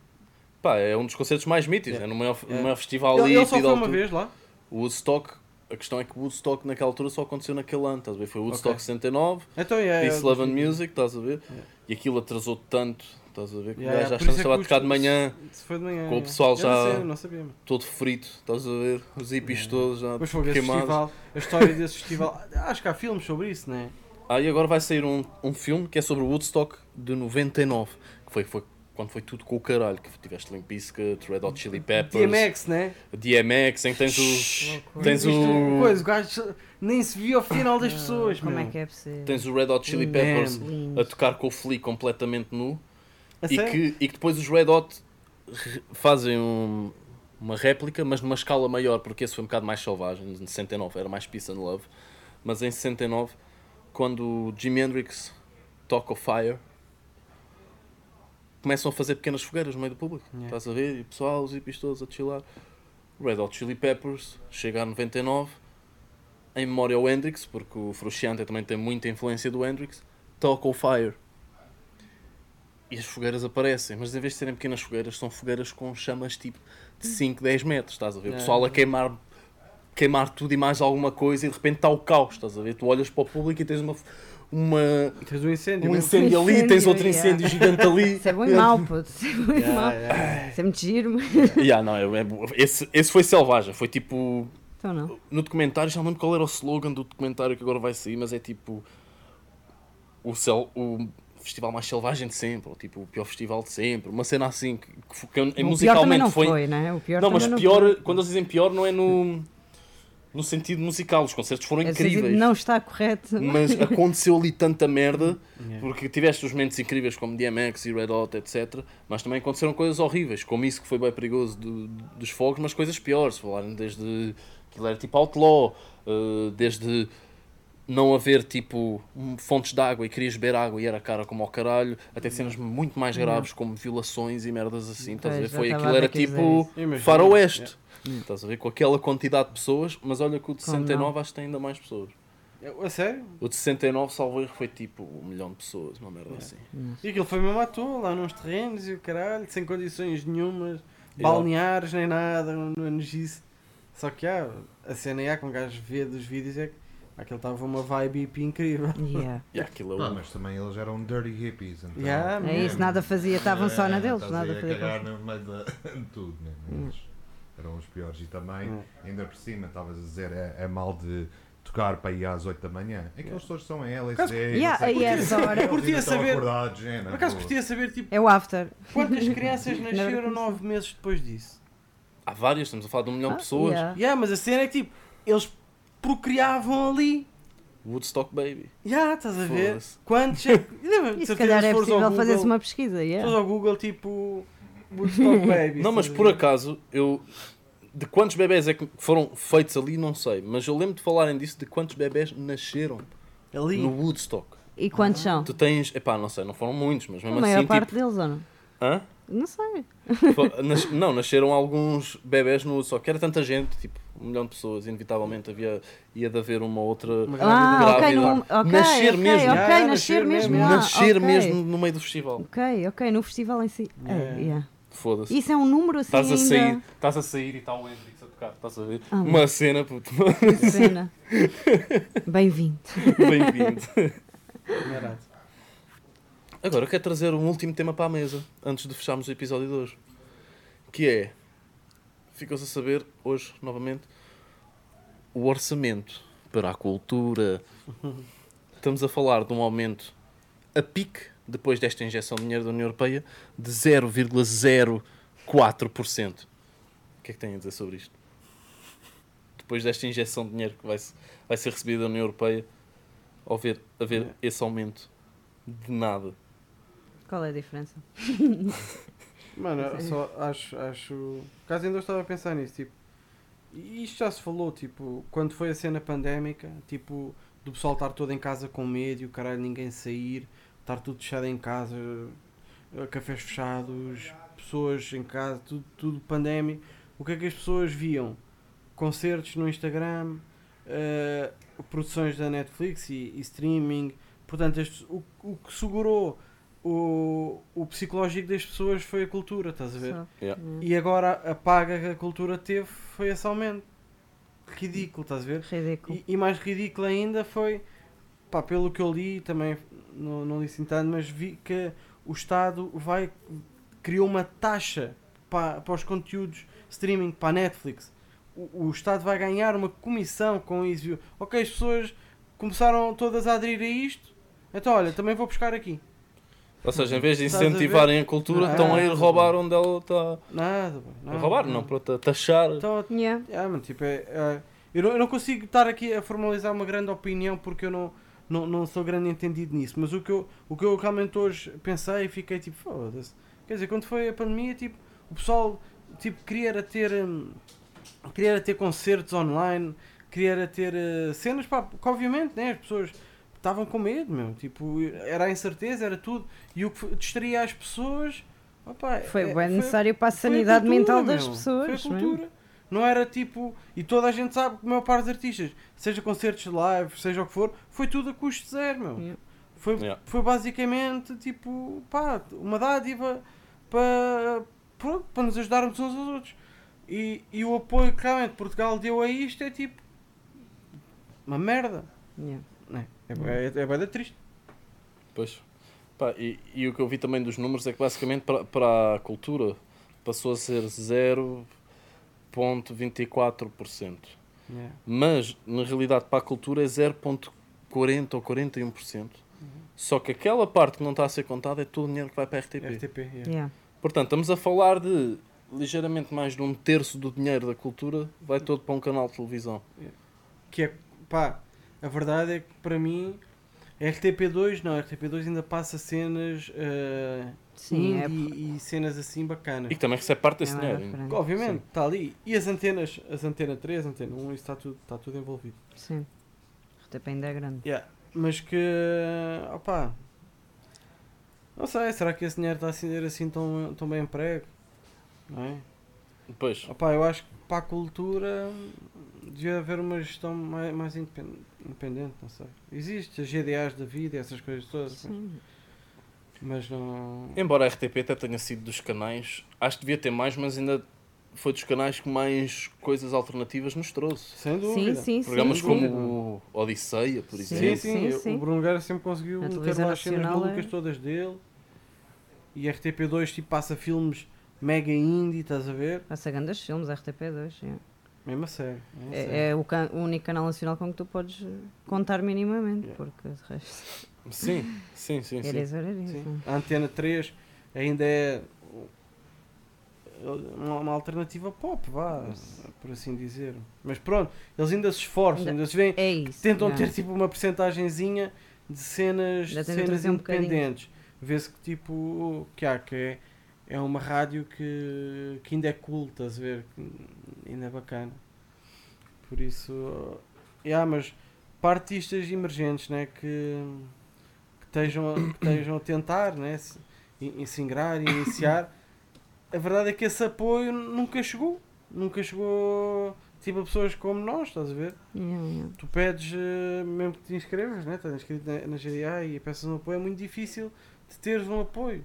Pá, é um dos concertos mais míticos, Yeah. é no maior, Yeah. no maior festival Ele, ele só da foi uma vez lá. O Woodstock, a questão é que o Woodstock naquela altura só aconteceu naquele ano, estás a ver? Foi o Woodstock Ok. 69, Então, yeah, Peace, yeah, Love and 2015. Music, estás a ver? Yeah. E aquilo atrasou tanto, estás a ver? Que Yeah, o gajo já é estava a que tocar de manhã, de manhã. Com o pessoal já- Não, sei, não todo frito, estás a ver? Os hippies todos já foi queimados. festival, a história desse festival. Acho que há filmes sobre isso, não é? Ah, e agora vai sair um, um filme que é sobre o Woodstock de 99, que foi, foi quando foi tudo com o caralho, que tiveste Limp Bizkit, Red Hot Chili Peppers, DMX, né? DMX, em que tens o... Tens o... Coisa, o gajo nem se via ao final das pessoas, Como é que é possível? Tens o Red Hot Chili. Peppers a tocar com o Flea completamente nu e que, e que depois os Red Hot fazem um- uma réplica, mas numa escala maior, porque esse foi um bocado mais selvagem, em 69 era mais Peace and Love, mas em 69, quando o Jimi Hendrix toca o Fire, começam a fazer pequenas fogueiras no meio do público, Yeah. estás a ver? E o pessoal, os hippies todos a chilar. Red Hot Chili Peppers chega a 99, em memória ao Hendrix, porque o Frusciante também tem muita influência do Hendrix, toca o Fire. E as fogueiras aparecem, mas em vez de serem pequenas fogueiras, são fogueiras com chamas tipo de 5, 10 metros, estás a ver? O pessoal a queimar, queimar tudo e mais alguma coisa e de repente está o caos, estás a ver? Tu olhas para o público e tens uma, uma, Tens um incêndio. um incêndio ali, Incêndio, tens outro yeah. incêndio gigante ali. Isso é e mau, puto. Isso é bom e mau. Yeah, yeah. Isso é muito giro. Yeah, não, é- é- esse, esse foi selvagem, foi tipo Então não. no documentário, já não lembro qual era o slogan do documentário que agora vai sair, mas é tipo o, cel, o festival mais selvagem de sempre, ou tipo o pior festival de sempre, uma cena assim que, que, fo- que o pior musicalmente não foi. foi, né? O pior não, mas pior, foi. quando eles dizem pior, não é no, no sentido musical, os concertos foram É sentido, incríveis. Não está correto. Mas aconteceu ali tanta merda, Yeah. porque tiveste os momentos incríveis como DMX e Red Hot, etc. Mas também aconteceram coisas horríveis, como isso que foi bem perigoso do- dos fogos, mas coisas piores. Falarem desde. Aquilo era tipo outlaw, eh, desde não haver tipo fontes de água e querias beber água e era cara como ao caralho, até cenas muito mais graves como violações e merdas assim. Estás a ver? Pois, já Foi, aquilo era tipo isso. Faroeste. Estás a ver? Com aquela quantidade de pessoas, mas olha que o de Como não? 69 acho que tem ainda mais pessoas. Yeah. A sério? O de 69, salvo erro, foi tipo um milhão de pessoas, uma merda assim. E aquilo foi mesmo à toa, lá nos terrenos e o caralho, sem condições nenhumas, Yeah. balneares nem nada, não disse. Só que há, a cena é que um gajo vê dos vídeos é que Aquilo estava uma vibe hippie incrível. Yeah. E aquilo é Ah, mas também eles eram dirty hippies. Então, Yeah, É isso, nada fazia, estavam só na É, deles, nada fazia. cagar no meio de tudo, né? Eles eram os piores. E também, Hum. ainda por cima, estavas a dizer, é, é mal de tocar para ir às 8 da manhã. Aqueles todos são a LSD. Yeah, Curtia ainda estão saber- é, Por acaso de saber tipo, É o after. quantas crianças Não nasceram era nove meses depois disso. Há várias, estamos a falar de um milhão de Ah, pessoas. yeah. Yeah, mas a cena é que tipo, eles procriavam ali. Woodstock Baby. Já, estás a ver? Quantos é que- se calhar é possível fazer-se uma pesquisa. se Yeah. fores ao Google tipo Woodstock Baby. Não, mas a por acaso, eu. De quantos bebés é que foram feitos ali, não sei. Mas eu lembro de falarem disso, de quantos bebés nasceram ali. no Woodstock. E quantos são? Tu tens. Epá, não sei, não foram muitos, mas A mesmo maior assim. parte Tipo, deles, ou não? hã? Não sei. Nas- não, nasceram alguns bebés no Woodstock. Que era tanta gente, tipo, um milhão de pessoas. Inevitavelmente havia, ia de haver uma outra. Uma Ah, grávida. ok, grávida. no, ok, Nascer ok, mesmo. ok, Ah, nascer nascer mesmo. mesmo. ah, nascer mesmo no meio do festival. Ok, ok, no festival em si. Yeah. yeah. Foda-se. Isso é um número assim Estás a ainda... sair, estás a sair e está o Hendrix a tocar, estás a ver? Ah, Uma cena, puto. Que cena. Bem-vindo. Bem-vindo. Agora eu quero trazer um último tema para a mesa, antes de fecharmos o episódio de hoje. Que é, ficam-se a saber hoje, novamente, o orçamento para a cultura. Estamos a falar de um aumento a pique, depois desta injeção de dinheiro da União Europeia, de 0,04%. O que é que têm a dizer sobre isto? Depois desta injeção de dinheiro que vai, vai ser recebida da União Europeia, ao ver, haver esse aumento de nada. Qual é a diferença? Mano, eu só acho, acho. Caso ainda eu estava a pensar nisso, tipo. E isto já se falou, tipo, quando foi a cena pandémica, tipo, do pessoal estar todo em casa com medo e o caralho ninguém sair, estar tudo fechado em casa, eh, cafés fechados, pessoas em casa, tudo, tudo pandémico. O que é que as pessoas viam? Concertos no Instagram, eh, produções da Netflix e, e streaming. Portanto, este- o, o que segurou o, o psicológico das pessoas foi a cultura, estás a ver? Yeah. Hum. E agora a paga que a cultura teve foi esse aumento. Ridículo, estás a ver? Ridículo. E, e mais ridículo ainda foi, pá, pelo que eu li, também não, não li assim tanto, mas vi que o Estado vai criou uma taxa para, para os conteúdos streaming para a Netflix. O, o Estado vai ganhar uma comissão com isso. Ok, as pessoas começaram todas a aderir a isto, então olha, também vou buscar aqui. Ou seja, em vez de Estás a incentivarem a cultura, Ah, estão a ir tá roubar onde ela está. Nada, nada, roubar, não, para ta- taxar. Então, Yeah. Ah, mano, tipo, é, é- eu, não, eu não consigo estar aqui a formalizar uma grande opinião porque eu não, não, não sou grande entendido nisso. Mas o que, eu, o que eu realmente hoje pensei e fiquei tipo, foda-se. Quer dizer, quando foi a pandemia, tipo, o pessoal tipo, queria era ter, hum, queria era ter concertos online, queria era ter eh, cenas, pá, que obviamente, né, as pessoas estavam com medo, meu. Tipo, era a incerteza, era tudo. E o que distraía as pessoas. opá, Foi é- bem necessário para a foi a sanidade cultura, mental das meu. pessoas. Foi a mesmo. Não era tipo. E toda a gente sabe que a maior parte dos artistas, seja concertos live, seja o que for, foi tudo a custo zero, meu. Yeah. Foi, Yeah. foi basicamente tipo. pá, uma dádiva para. pronto, para nos ajudarmos uns aos outros. E, e o apoio que realmente Portugal deu a isto é tipo. uma merda. Yeah. É, é, é, é bem triste. Pois. Pá, e, e o que eu vi também dos números é que basicamente para, para a cultura passou a ser 0,24%. Yeah. Mas na realidade para a cultura é 0,40% ou 41%. Só que aquela parte que não está a ser contada é todo o dinheiro que vai para a RTP. RTP, yeah. Yeah. Portanto, estamos a falar de ligeiramente mais de um terço do dinheiro da cultura vai todo para um canal de televisão. que é pá, a verdade é que para mim RTP2 não, RTP2 ainda passa cenas uh, Sim, é, indie e cenas assim bacanas. E que também recebe parte desse é dinheiro. Obviamente, está ali. E as antenas, as antena 3, antena 1, isso está tudo, está tudo envolvido. Sim. RTP ainda é grande. Yeah. Mas que opá, não sei, será que esse dinheiro está a ser assim tão, tão bem emprego? Não é? Pois, Opá, eu acho que para a cultura devia haver uma gestão mais, mais independ- independente, não sei. Existe as GDAs da vida, essas coisas todas, Sim. mas não. embora a RTP até tenha sido dos canais, acho que devia ter mais, mas ainda foi dos canais que mais coisas alternativas nos trouxe. Sem Sim, dúvida. sim, Programas sim. como sim. o Odisseia, por Sim, exemplo. Sim, sim, sim, sim. O Bruno Guerra sempre conseguiu ter lá as cenas nacional malucas é- todas dele. E RTP2 tipo, passa filmes mega indie, estás a ver? Passa grandes filmes, RTP2. é. Mesmo a sério. mesmo a sério. É, é o, can- o único canal nacional com que tu podes contar minimamente, Yeah. porque de resto. Sim, sim, sim. eres, Sim. A Antena 3 ainda é uma, uma alternativa pop, vá, por assim dizer. Mas pronto, eles ainda se esforçam, Ainda- se veem, É isso. tentam yeah. ter tipo uma percentagenzinha de cenas, de cenas trazer um independentes. Vê-se que tipo que há, que é, é uma rádio que, que ainda é cool, estás a ver? Ainda é bacana. Por isso, yeah, mas para artistas emergentes né, que, estejam, que estejam a tentar né, se, se ingrar e iniciar, a verdade é que esse apoio nunca chegou. Nunca chegou tipo a pessoas como nós, estás a ver? Yeah, yeah. Tu pedes, eh, mesmo que te inscrevas, né? estás inscrito na, na GDA e peças um apoio, é muito difícil de teres um apoio.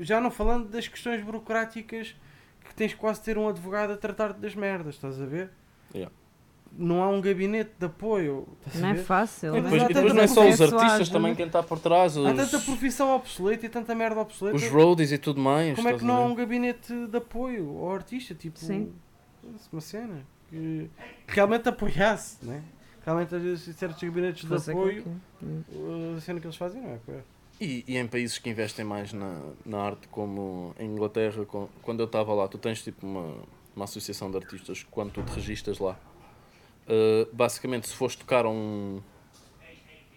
Já não falando das questões burocráticas que tens quase de ter um advogado a tratar-te das merdas, estás a ver? Yeah. Não há um gabinete de apoio, estás Não a é fácil. E Mas depois, há e depois não é só os artistas, também quem está por trás, Há os, tanta profissão obsoleta e tanta merda obsoleta. os roadies e tudo mais. Como é que não há um gabinete de apoio ao artista? Tipo, Sim. uma cena que realmente apoiasse, né? Realmente, às vezes, certos gabinetes de apoio, Hum. a cena que eles fazem não é apoiar. E, e em países que investem mais na, na arte, como em Inglaterra, com- quando eu estava lá, tu tens tipo uma, uma associação de artistas quando tu te registas lá. Uh, basicamente, se fores tocar a, um,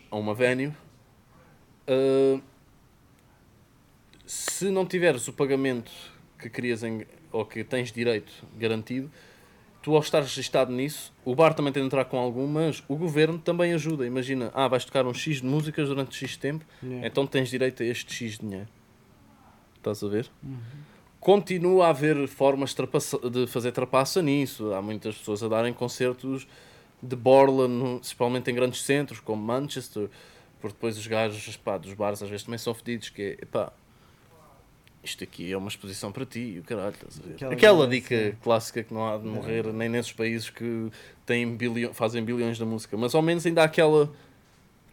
a uma venue, uh, se não tiveres o pagamento que querias em, ou que tens direito garantido, tu ao estar registado nisso, o bar também tem de entrar com algumas, o governo também ajuda. Imagina, ah, vais tocar um X de músicas durante X tempo, Yeah. então tens direito a este X de dinheiro. Estás a ver? Uhum. Continua a haver formas de, fazer trapaça nisso. Há muitas pessoas a darem concertos de borla, no- principalmente em grandes centros, como Manchester, porque depois os gajos pá, dos bares às vezes também são fedidos, que é, epá, isto aqui é uma exposição para ti, o caralho? Aquela Aquela dica clássica que não há de morrer nem nesses países que têm bilhão, fazem bilhões da música, mas ao menos ainda há aquela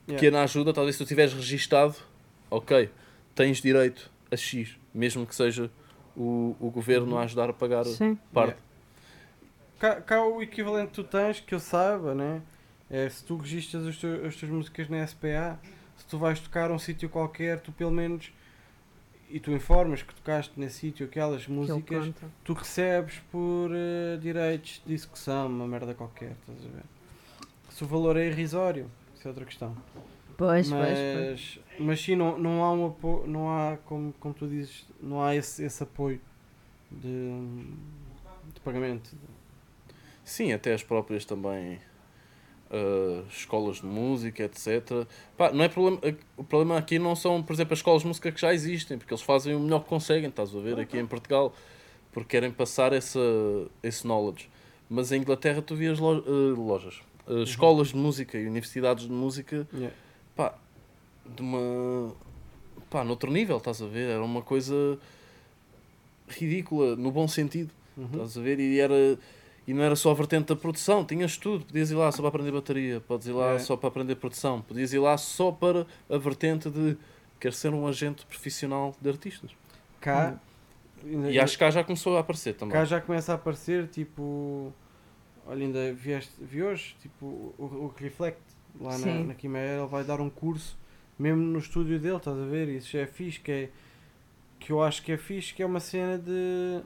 Yeah. pequena ajuda, talvez se tu tiveres registado, ok, tens direito a X, mesmo que seja o, o governo a ajudar a pagar Sim. parte. Cá, cá o equivalente que tu tens, que eu saiba, né? É se tu registras os teu- as tuas músicas na SPA, se tu vais tocar a um sítio qualquer, tu pelo menos e tu informas que tocaste nesse sítio aquelas músicas, tu recebes por eh, direitos de execução, uma merda qualquer, estás a ver? Se o valor é irrisório, isso é outra questão. Pois, pois, pois. mas, mas sim, não, não há um apoio, não há, como, como tu dizes, não há esse, esse apoio de, de pagamento. Sim, até as próprias também ah, escolas de música, etc. Pá, não é problema, o problema aqui não são, por exemplo, as escolas de música que já existem, porque eles fazem o melhor que conseguem, estás a ver, aqui em Portugal, porque querem passar essa, esse knowledge. Mas em Inglaterra tu vias lo- ah, lojas, ah, escolas de música e universidades de música Yeah. Pá, de uma. pá, noutro nível, estás a ver? Era uma coisa ridícula, no bom sentido, Uhum. estás a ver? E, era, e não era só a vertente da produção, tinhas tudo. Podias ir lá só para aprender bateria, podes ir lá É. só para aprender produção, podias ir lá só para a vertente de quer ser um agente profissional de artistas. Cá, ainda- E acho que cá já começou a aparecer também. cá já começa a aparecer, tipo, olha, ainda vieste, vi hoje, tipo, o, o Reflect, lá na, na Quimeira, ele vai dar um curso, mesmo no estúdio dele, estás a ver? Isso já é fixe, que é, que eu acho que é fixe, que é uma cena de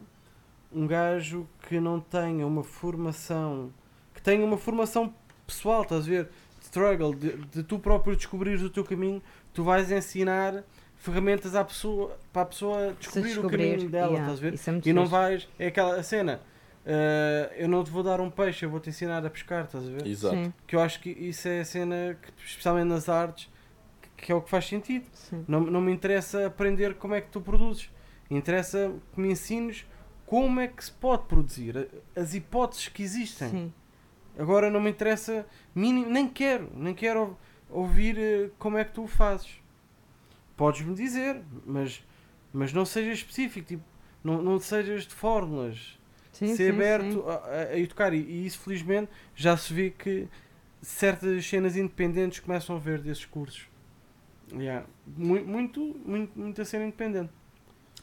um gajo que não tenha uma formação, que tenha uma formação pessoal, estás a ver? Struggle, de, de tu próprio descobrires o teu caminho, tu vais ensinar ferramentas à pessoa, para a pessoa Se descobrir, o descobrir, caminho dela, yeah, estás a ver? É E não vais, é aquela cena, eh, eu não te vou dar um peixe, eu vou te ensinar a pescar, estás a ver? Exato. Sim, Que eu acho que isso é a cena, que, especialmente nas artes, que, que é o que faz sentido. sim. Não, não me interessa aprender como é que tu produzes, interessa que me ensines como é que se pode produzir, as hipóteses que existem. Sim. Agora não me interessa, mínimo, nem quero, nem quero ou- ouvir eh, como é que tu o fazes. Podes-me dizer, mas, mas não sejas específico, tipo, não, não sejas de fórmulas. Sim, ser sim, aberto sim. a, a- a tocar. E, e isso, felizmente, já se vê que certas cenas independentes começam a ver desses cursos. Yeah. Muito, muito, muito, muita cena independente.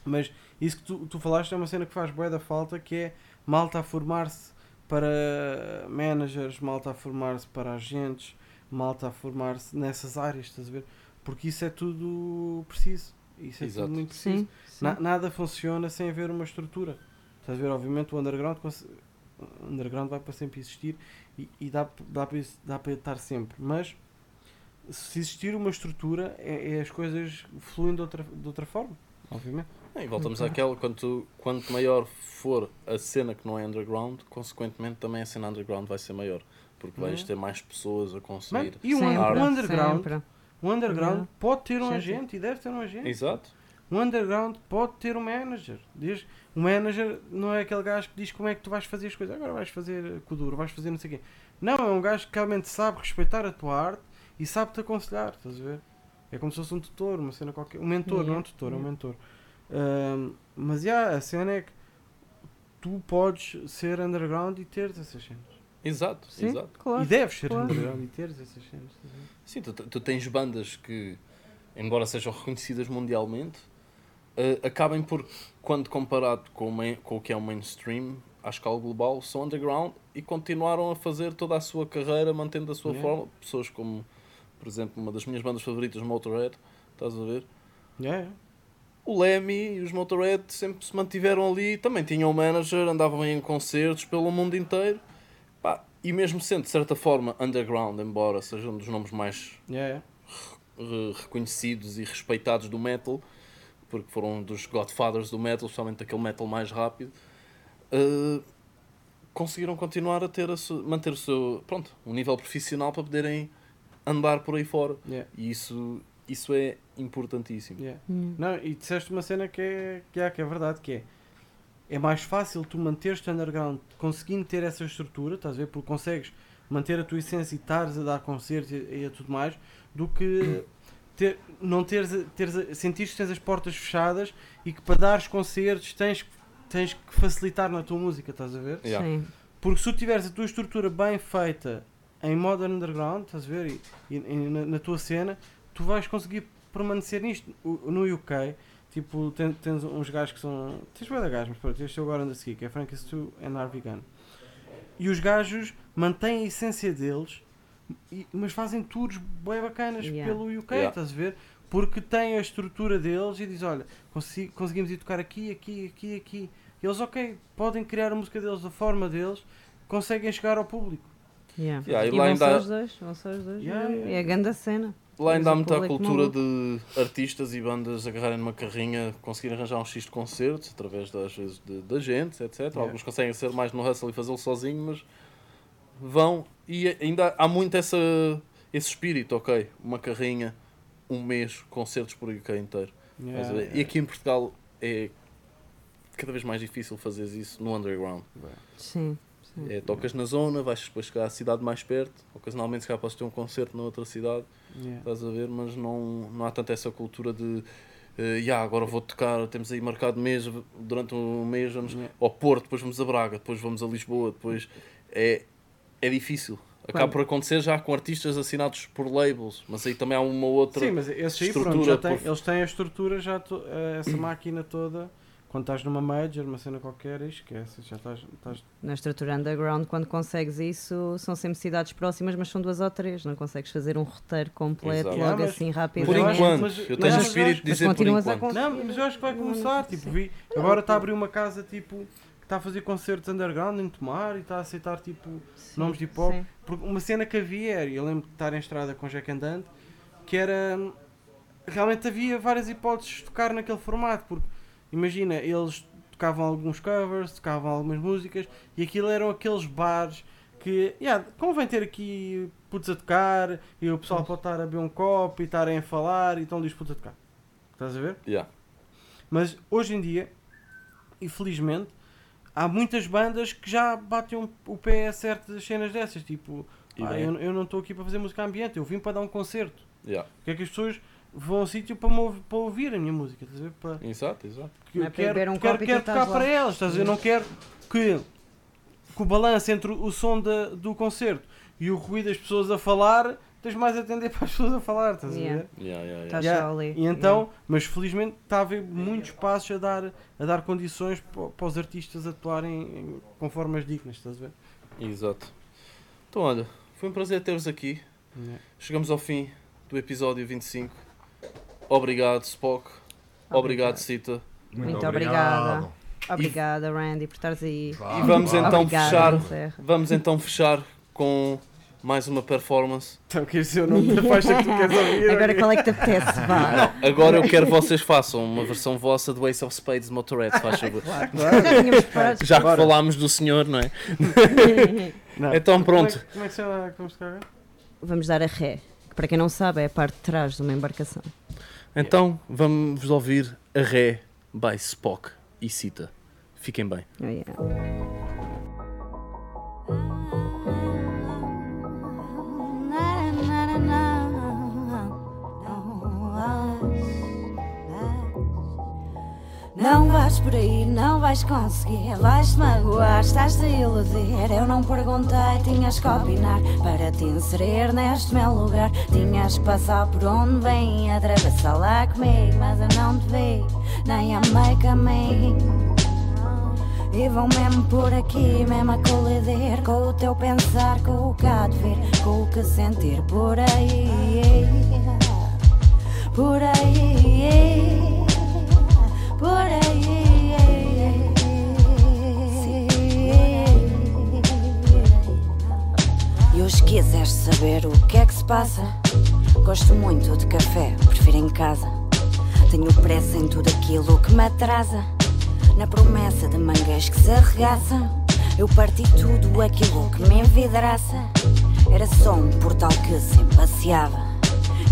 Mas isso que tu, tu falaste é uma cena que faz bué da falta, que é malta a formar-se para managers, malta a formar-se para agentes, malta a formar-se nessas áreas, estás a ver? Porque isso é tudo preciso. Isso é Exato. tudo muito preciso. Sim, sim. Na- nada funciona sem haver uma estrutura. Estás a ver? Obviamente o underground, underground vai para sempre existir e, e dá, dá, para, dá para estar sempre. Mas se existir uma estrutura, é, é as coisas fluem de outra, de outra forma, obviamente. E voltamos Ok. àquela, quanto, quanto maior for a cena que não é underground, consequentemente também a cena underground vai ser maior. Porque vais Uhum. ter mais pessoas a Mano, consumir. e um, um underground, um underground Yeah. pode ter um Sempre. agente e deve ter um agente. Exato. Um underground pode ter um manager. Diz, o manager não é aquele gajo que diz como é que tu vais fazer as coisas. Agora vais fazer com o duro, vais fazer não sei o quê. Não, é um gajo que realmente sabe respeitar a tua arte e sabe-te aconselhar. Estás a ver? É como se fosse um tutor, uma cena qualquer. Um mentor, Yeah, não é um tutor, é um yeah. mentor. Ahm, mas já, a cena é que tu podes ser underground e teres essas cenas. Exato, Sim, exato. claro. E deves ser claro. underground e teres essas cenas. Sim, tu, tu tens bandas que, embora sejam reconhecidas mundialmente, eh, acabem por, quando comparado com o, main- com o que é o mainstream, à escala global, são underground e continuaram a fazer toda a sua carreira, mantendo a sua Yeah. forma. Pessoas como, por exemplo, uma das minhas bandas favoritas, Motorhead, estás a ver? Yeah. O Lemmy e os Motorhead sempre se mantiveram ali, também tinham um manager, andavam em concertos pelo mundo inteiro. Pá, e mesmo sendo, de certa forma, underground, embora sejam dos nomes mais yeah. re- reconhecidos e respeitados do metal, porque foram um dos godfathers do metal, especialmente aquele metal mais rápido, eh, conseguiram continuar a ter a su- manter o seu pronto, um nível profissional para poderem andar por aí fora. Yeah. E isso, isso é importantíssimo. Yeah. Hum. Não, e disseste uma cena que é, que é, que é verdade, que é é mais fácil tu manteres-te underground conseguindo ter essa estrutura, estás a ver? Porque consegues manter a tua essência e estares a dar concertos e, e a tudo mais, do que ter, não teres, teres sentires que tens as portas fechadas e que para dares concertos tens, que- tens que facilitar na tua música, estás a ver? Yeah. Sim. Porque se tu tiveres a tua estrutura bem feita em modern underground, estás a ver? E, e- e na, na tua cena, tu vais conseguir permanecer nisto. O- no UK, tipo, ten- tens uns gajos que são. Tens bem da gajos, mas pronto, este eu agora ando a seguir, que é Frankie Stu and Harvey Gunn. E os gajos mantêm a essência deles, e- mas fazem tours bem bacanas Yeah. pelo UK, Yeah. estás a ver? Porque têm a estrutura deles e diz, olha, consi- conseguimos ir tocar aqui, aqui, aqui, aqui. E eles, ok, podem criar a música deles da forma deles, conseguem chegar ao público. Yeah. Yeah, e e lá vão ainda só os dois, vão só os dois. Yeah, é- yeah. É a grande cena. Lá ainda há muita cultura de artistas e bandas agarrarem numa carrinha, conseguirem arranjar um X de concertos através das vezes de, de agentes, etc. Yeah. Alguns conseguem ser mais no hustle e fazê-lo sozinho, mas vão e ainda há muito essa, esse espírito, ok? Uma carrinha, um mês, concertos por UK inteiro. Estás a ver? E aqui em Portugal é cada vez mais difícil fazer isso no underground. Sim. sim. É, tocas na zona, vais depois chegar à cidade mais perto, ocasionalmente se calhar podes ter um concerto na outra cidade. Yeah. Estás a ver, mas não, não há tanto essa cultura de eh, "Ya, agora vou tocar, temos aí marcado mês, durante um mês vamos Yeah. ao Porto, depois vamos a Braga, depois vamos a Lisboa, depois é, é difícil. Acaba Quando- por acontecer já com artistas assinados por labels, mas aí também há uma outra. Sim, mas esses aí, pronto, estrutura já têm, por- eles têm a estrutura, já to- eh, essa máquina toda. Quando estás numa major, uma cena qualquer, esquece, já estás. estás Na estrutura underground, quando consegues isso, são sempre cidades próximas, mas são duas ou três. Não consegues fazer um roteiro completo Exato. logo Ah, mas- assim por rapidamente. acho- enquanto, mas- eu mas tenho acho- espírito de mas dizer por continuas a enquanto. Não, mas eu acho que vai começar. Tipo, vi, agora está a abrir uma casa tipo, está a fazer concertos underground em Tomar e está a aceitar tipo, Sim, nomes de hip hop. Porque uma cena que havia era, eu lembro de estar em estrada com Jack Andante, que era. Realmente havia várias hipóteses de tocar naquele formato, porque imagina, eles tocavam alguns covers, tocavam algumas músicas e aquilo eram aqueles bares que, yeah, convém ter aqui putos a tocar e o pessoal pode estar a beber um copo e estarem a falar e estão ali os putos a tocar. Estás a ver? Yeah. Mas hoje em dia, infelizmente, há muitas bandas que já batem um- o pé a certas cenas dessas. Tipo, E "Ah, bem. eu, eu não estou aqui para fazer música ambiente, eu vim para dar um concerto. Yeah. O que é que as pessoas vou a um sítio para, me ouv- para ouvir a minha música, estás a ver? Para, Exato, exato. que eu é quero, um quero, quero tocar lá. para elas, estás a ver? Eu não quero que, que o balanço entre o som da, do concerto e o ruído das pessoas a falar, tens mais a atender para as pessoas a falar, estás a Yeah. ver? Yeah, yeah, yeah. Estás Yeah. só ali. E então, mas felizmente está a haver muitos passos a dar, a dar condições para, para os artistas atuarem em- com formas dignas, estás a ver? Exato. Então, olha, foi um prazer ter-vos aqui. Chegamos ao fim do episódio 25. Obrigado, Spock. Obrigado, Cita. Muito obrigada. Obrigada, Randy, por estares aí. E vamos então Obrigada, fechar. Vamos então fechar com mais uma performance. Então, quer dizer o nome da faixa que tu queres ouvir? Agora qual é que te apetece? Vá. Agora eu quero que vocês façam uma versão vossa do Ace of Spades de Motorhead, faz favor. Já tínhamos preparado. Já que falámos do senhor, não é? Não. Então Como é, pronto. como é que se chama? Como se toca? Vamos dar a ré. Que para quem não sabe é a parte de trás de uma embarcação. Então vamos ouvir a Ré by Spock e Cita. Fiquem bem. Oh, yeah. Não vais por aí, não vais conseguir, vais te magoar, estás a iludir. Eu não perguntei, tinhas que opinar para te inserir neste meu lugar. Tinhas que passar por onde vem, atravessar lá comigo, mas eu não te vi, nem amei caminho. E vão mesmo por aqui, mesmo a colidir Com o teu pensar, com o há de vir Com o que sentir por aí Por aí quiseres saber o que é que se passa Gosto muito de café, prefiro em casa Tenho pressa em tudo aquilo que me atrasa na promessa de mangas que se arregaçam, eu parti tudo aquilo que me envidraça. Era só um portal que se passeava.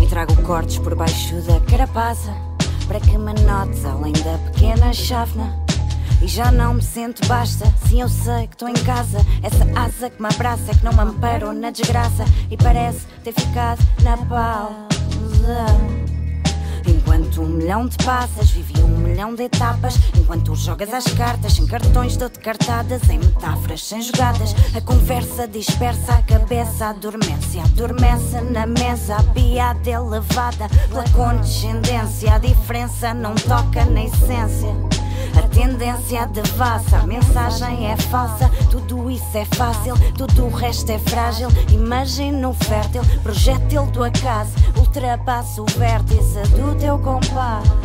E trago cortes por baixo da carapaça, para que me notes além da pequena chávena. E já não me sinto basta, sim eu sei que estou em casa. Essa asa que me abraça é que não me amparou na desgraça. E parece ter ficado na pausa. Enquanto um milhão de passas, vivi um milhão de etapas. Enquanto jogas as cartas, sem cartões dou-te cartadas, em metáforas, sem jogadas. A conversa dispersa, a cabeça adormece. Adormece na mesa, a piada elevada pela condescendência. A diferença não toca na essência. A tendência devassa, a mensagem é falsa. Tudo isso é fácil, tudo o resto é frágil. Imagina o fértil, projétil do acaso. Ultrapassa o vértice do teu compasso.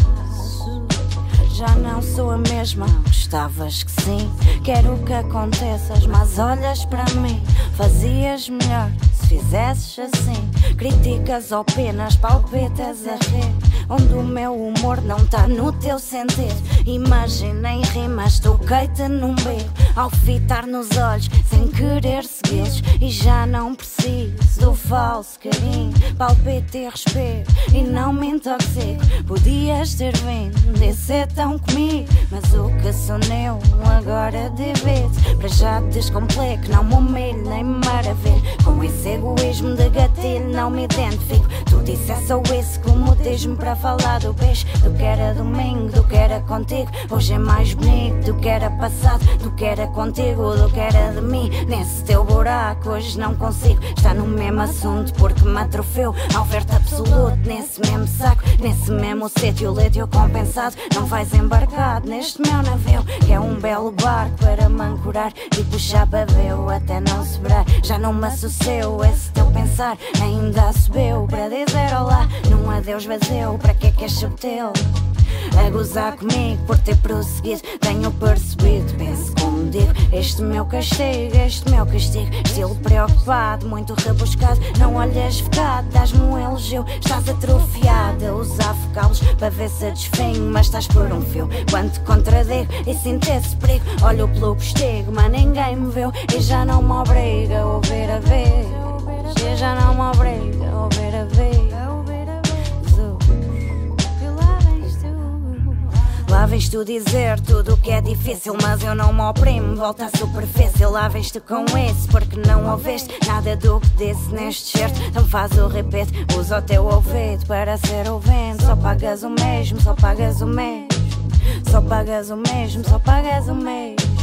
Já não sou a mesma, gostavas que sim. Quero que aconteças, mas olhas para mim. Fazias melhor se fizesses assim. Críticas ou penas, palpitas a rir. Onde o meu humor não tá no teu sentido. Imagina em rimas, toquei-te num beco. Ao fitar nos olhos, sem querer segui-los. E já não preciso do falso carinho. Palpite e respiro, e não me intoxico. Podias ter vindo, descer tão comigo. Mas o que sou eu agora divido. Para já descomplico, não me humilho nem me maravilho. Com esse egoísmo de gatilho, não me identifico. Tudo isso é só isso, como diz-me para falar do peixe. Do que era domingo, do que era contigo. Hoje é mais bonito do que era passado, do que era contigo, do que era de mim. Nesse teu buraco, hoje não consigo estar no mesmo assunto porque me atrofeu. Ao ver-te absoluto, nesse mesmo saco, nesse mesmo sítio, lédio compensado. Não vais embarcado neste meu navio, que é um belo barco para me ancorar e puxar babeu até não sobrar. Já não me associo esse teu pensar, ainda subiu para dizer olá. Num adeus vazio, para que é que és subtil? A gozar comigo por ter prosseguido, tenho percebido, penso como digo. Este meu castigo, este meu castigo, estilo preocupado, muito rebuscado. Não olhas focado, dás-me um elogio, estás atrofiado a usar focalos para ver se desfenho, mas estás por um fio. Quando te contradigo e sinto esse perigo, olho pelo postigo, mas ninguém me viu e já não me obriga a ouvir a vez. E já não me obriga a ouvir a vez. Lá vens tu, dizer tudo o que é difícil, mas eu não me oprimo. Volta à superfície, lá vens tu com isso, porque não ouviste nada do que disse neste certo. Então faz o repeat, usa o teu ouvido para ser ouvinte. Só pagas o mesmo, só pagas o mesmo. Só pagas o mesmo, só pagas o mesmo.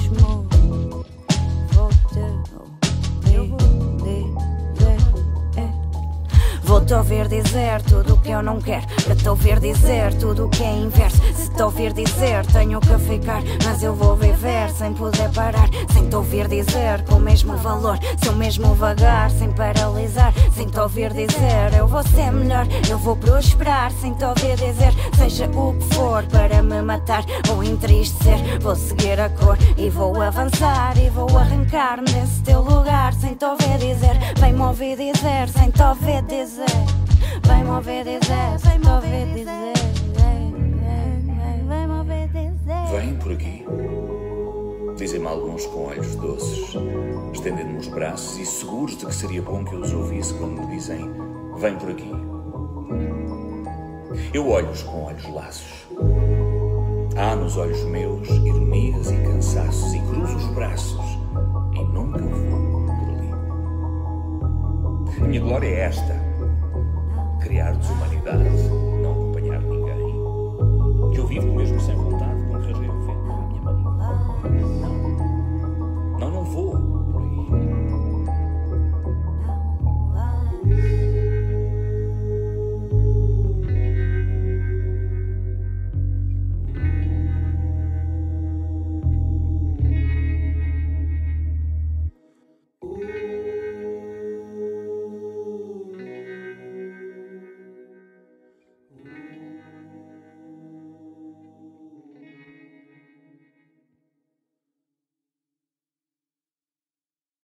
Vou-te ouvir dizer tudo o que eu não quero. Para te ouvir dizer tudo o que é inverso. Se te ouvir dizer, tenho que ficar. Mas eu vou viver sem poder parar. Sem te ouvir dizer com o mesmo valor. Se eu mesmo vagar, sem paralisar. Sem te ouvir dizer, eu vou ser melhor. Eu vou prosperar. Sem te ouvir dizer, seja o que for para me matar ou entristecer. Vou seguir a cor e vou avançar. E vou arrancar-me desse teu lugar. Sem te ouvir dizer, vem-me ouvir dizer. Sem te ouvir dizer. Vai-me ouvir dizer, vai-me ouvir dizer. Vai-me ouvir dizer. Vem por aqui. Dizem-me alguns com olhos doces, estendendo-me os braços e seguros de que seria bom que eu os ouvisse quando me dizem: Vem por aqui. Eu olho-os com olhos laços. Há nos olhos meus ironias e cansaços, e cruzo os braços e nunca vou por ali. A minha glória é esta: criar desumanidade, não acompanhar ninguém. Eu vivo mesmo sem vontade, como rejeito o vento da minha mão. Não, não vou.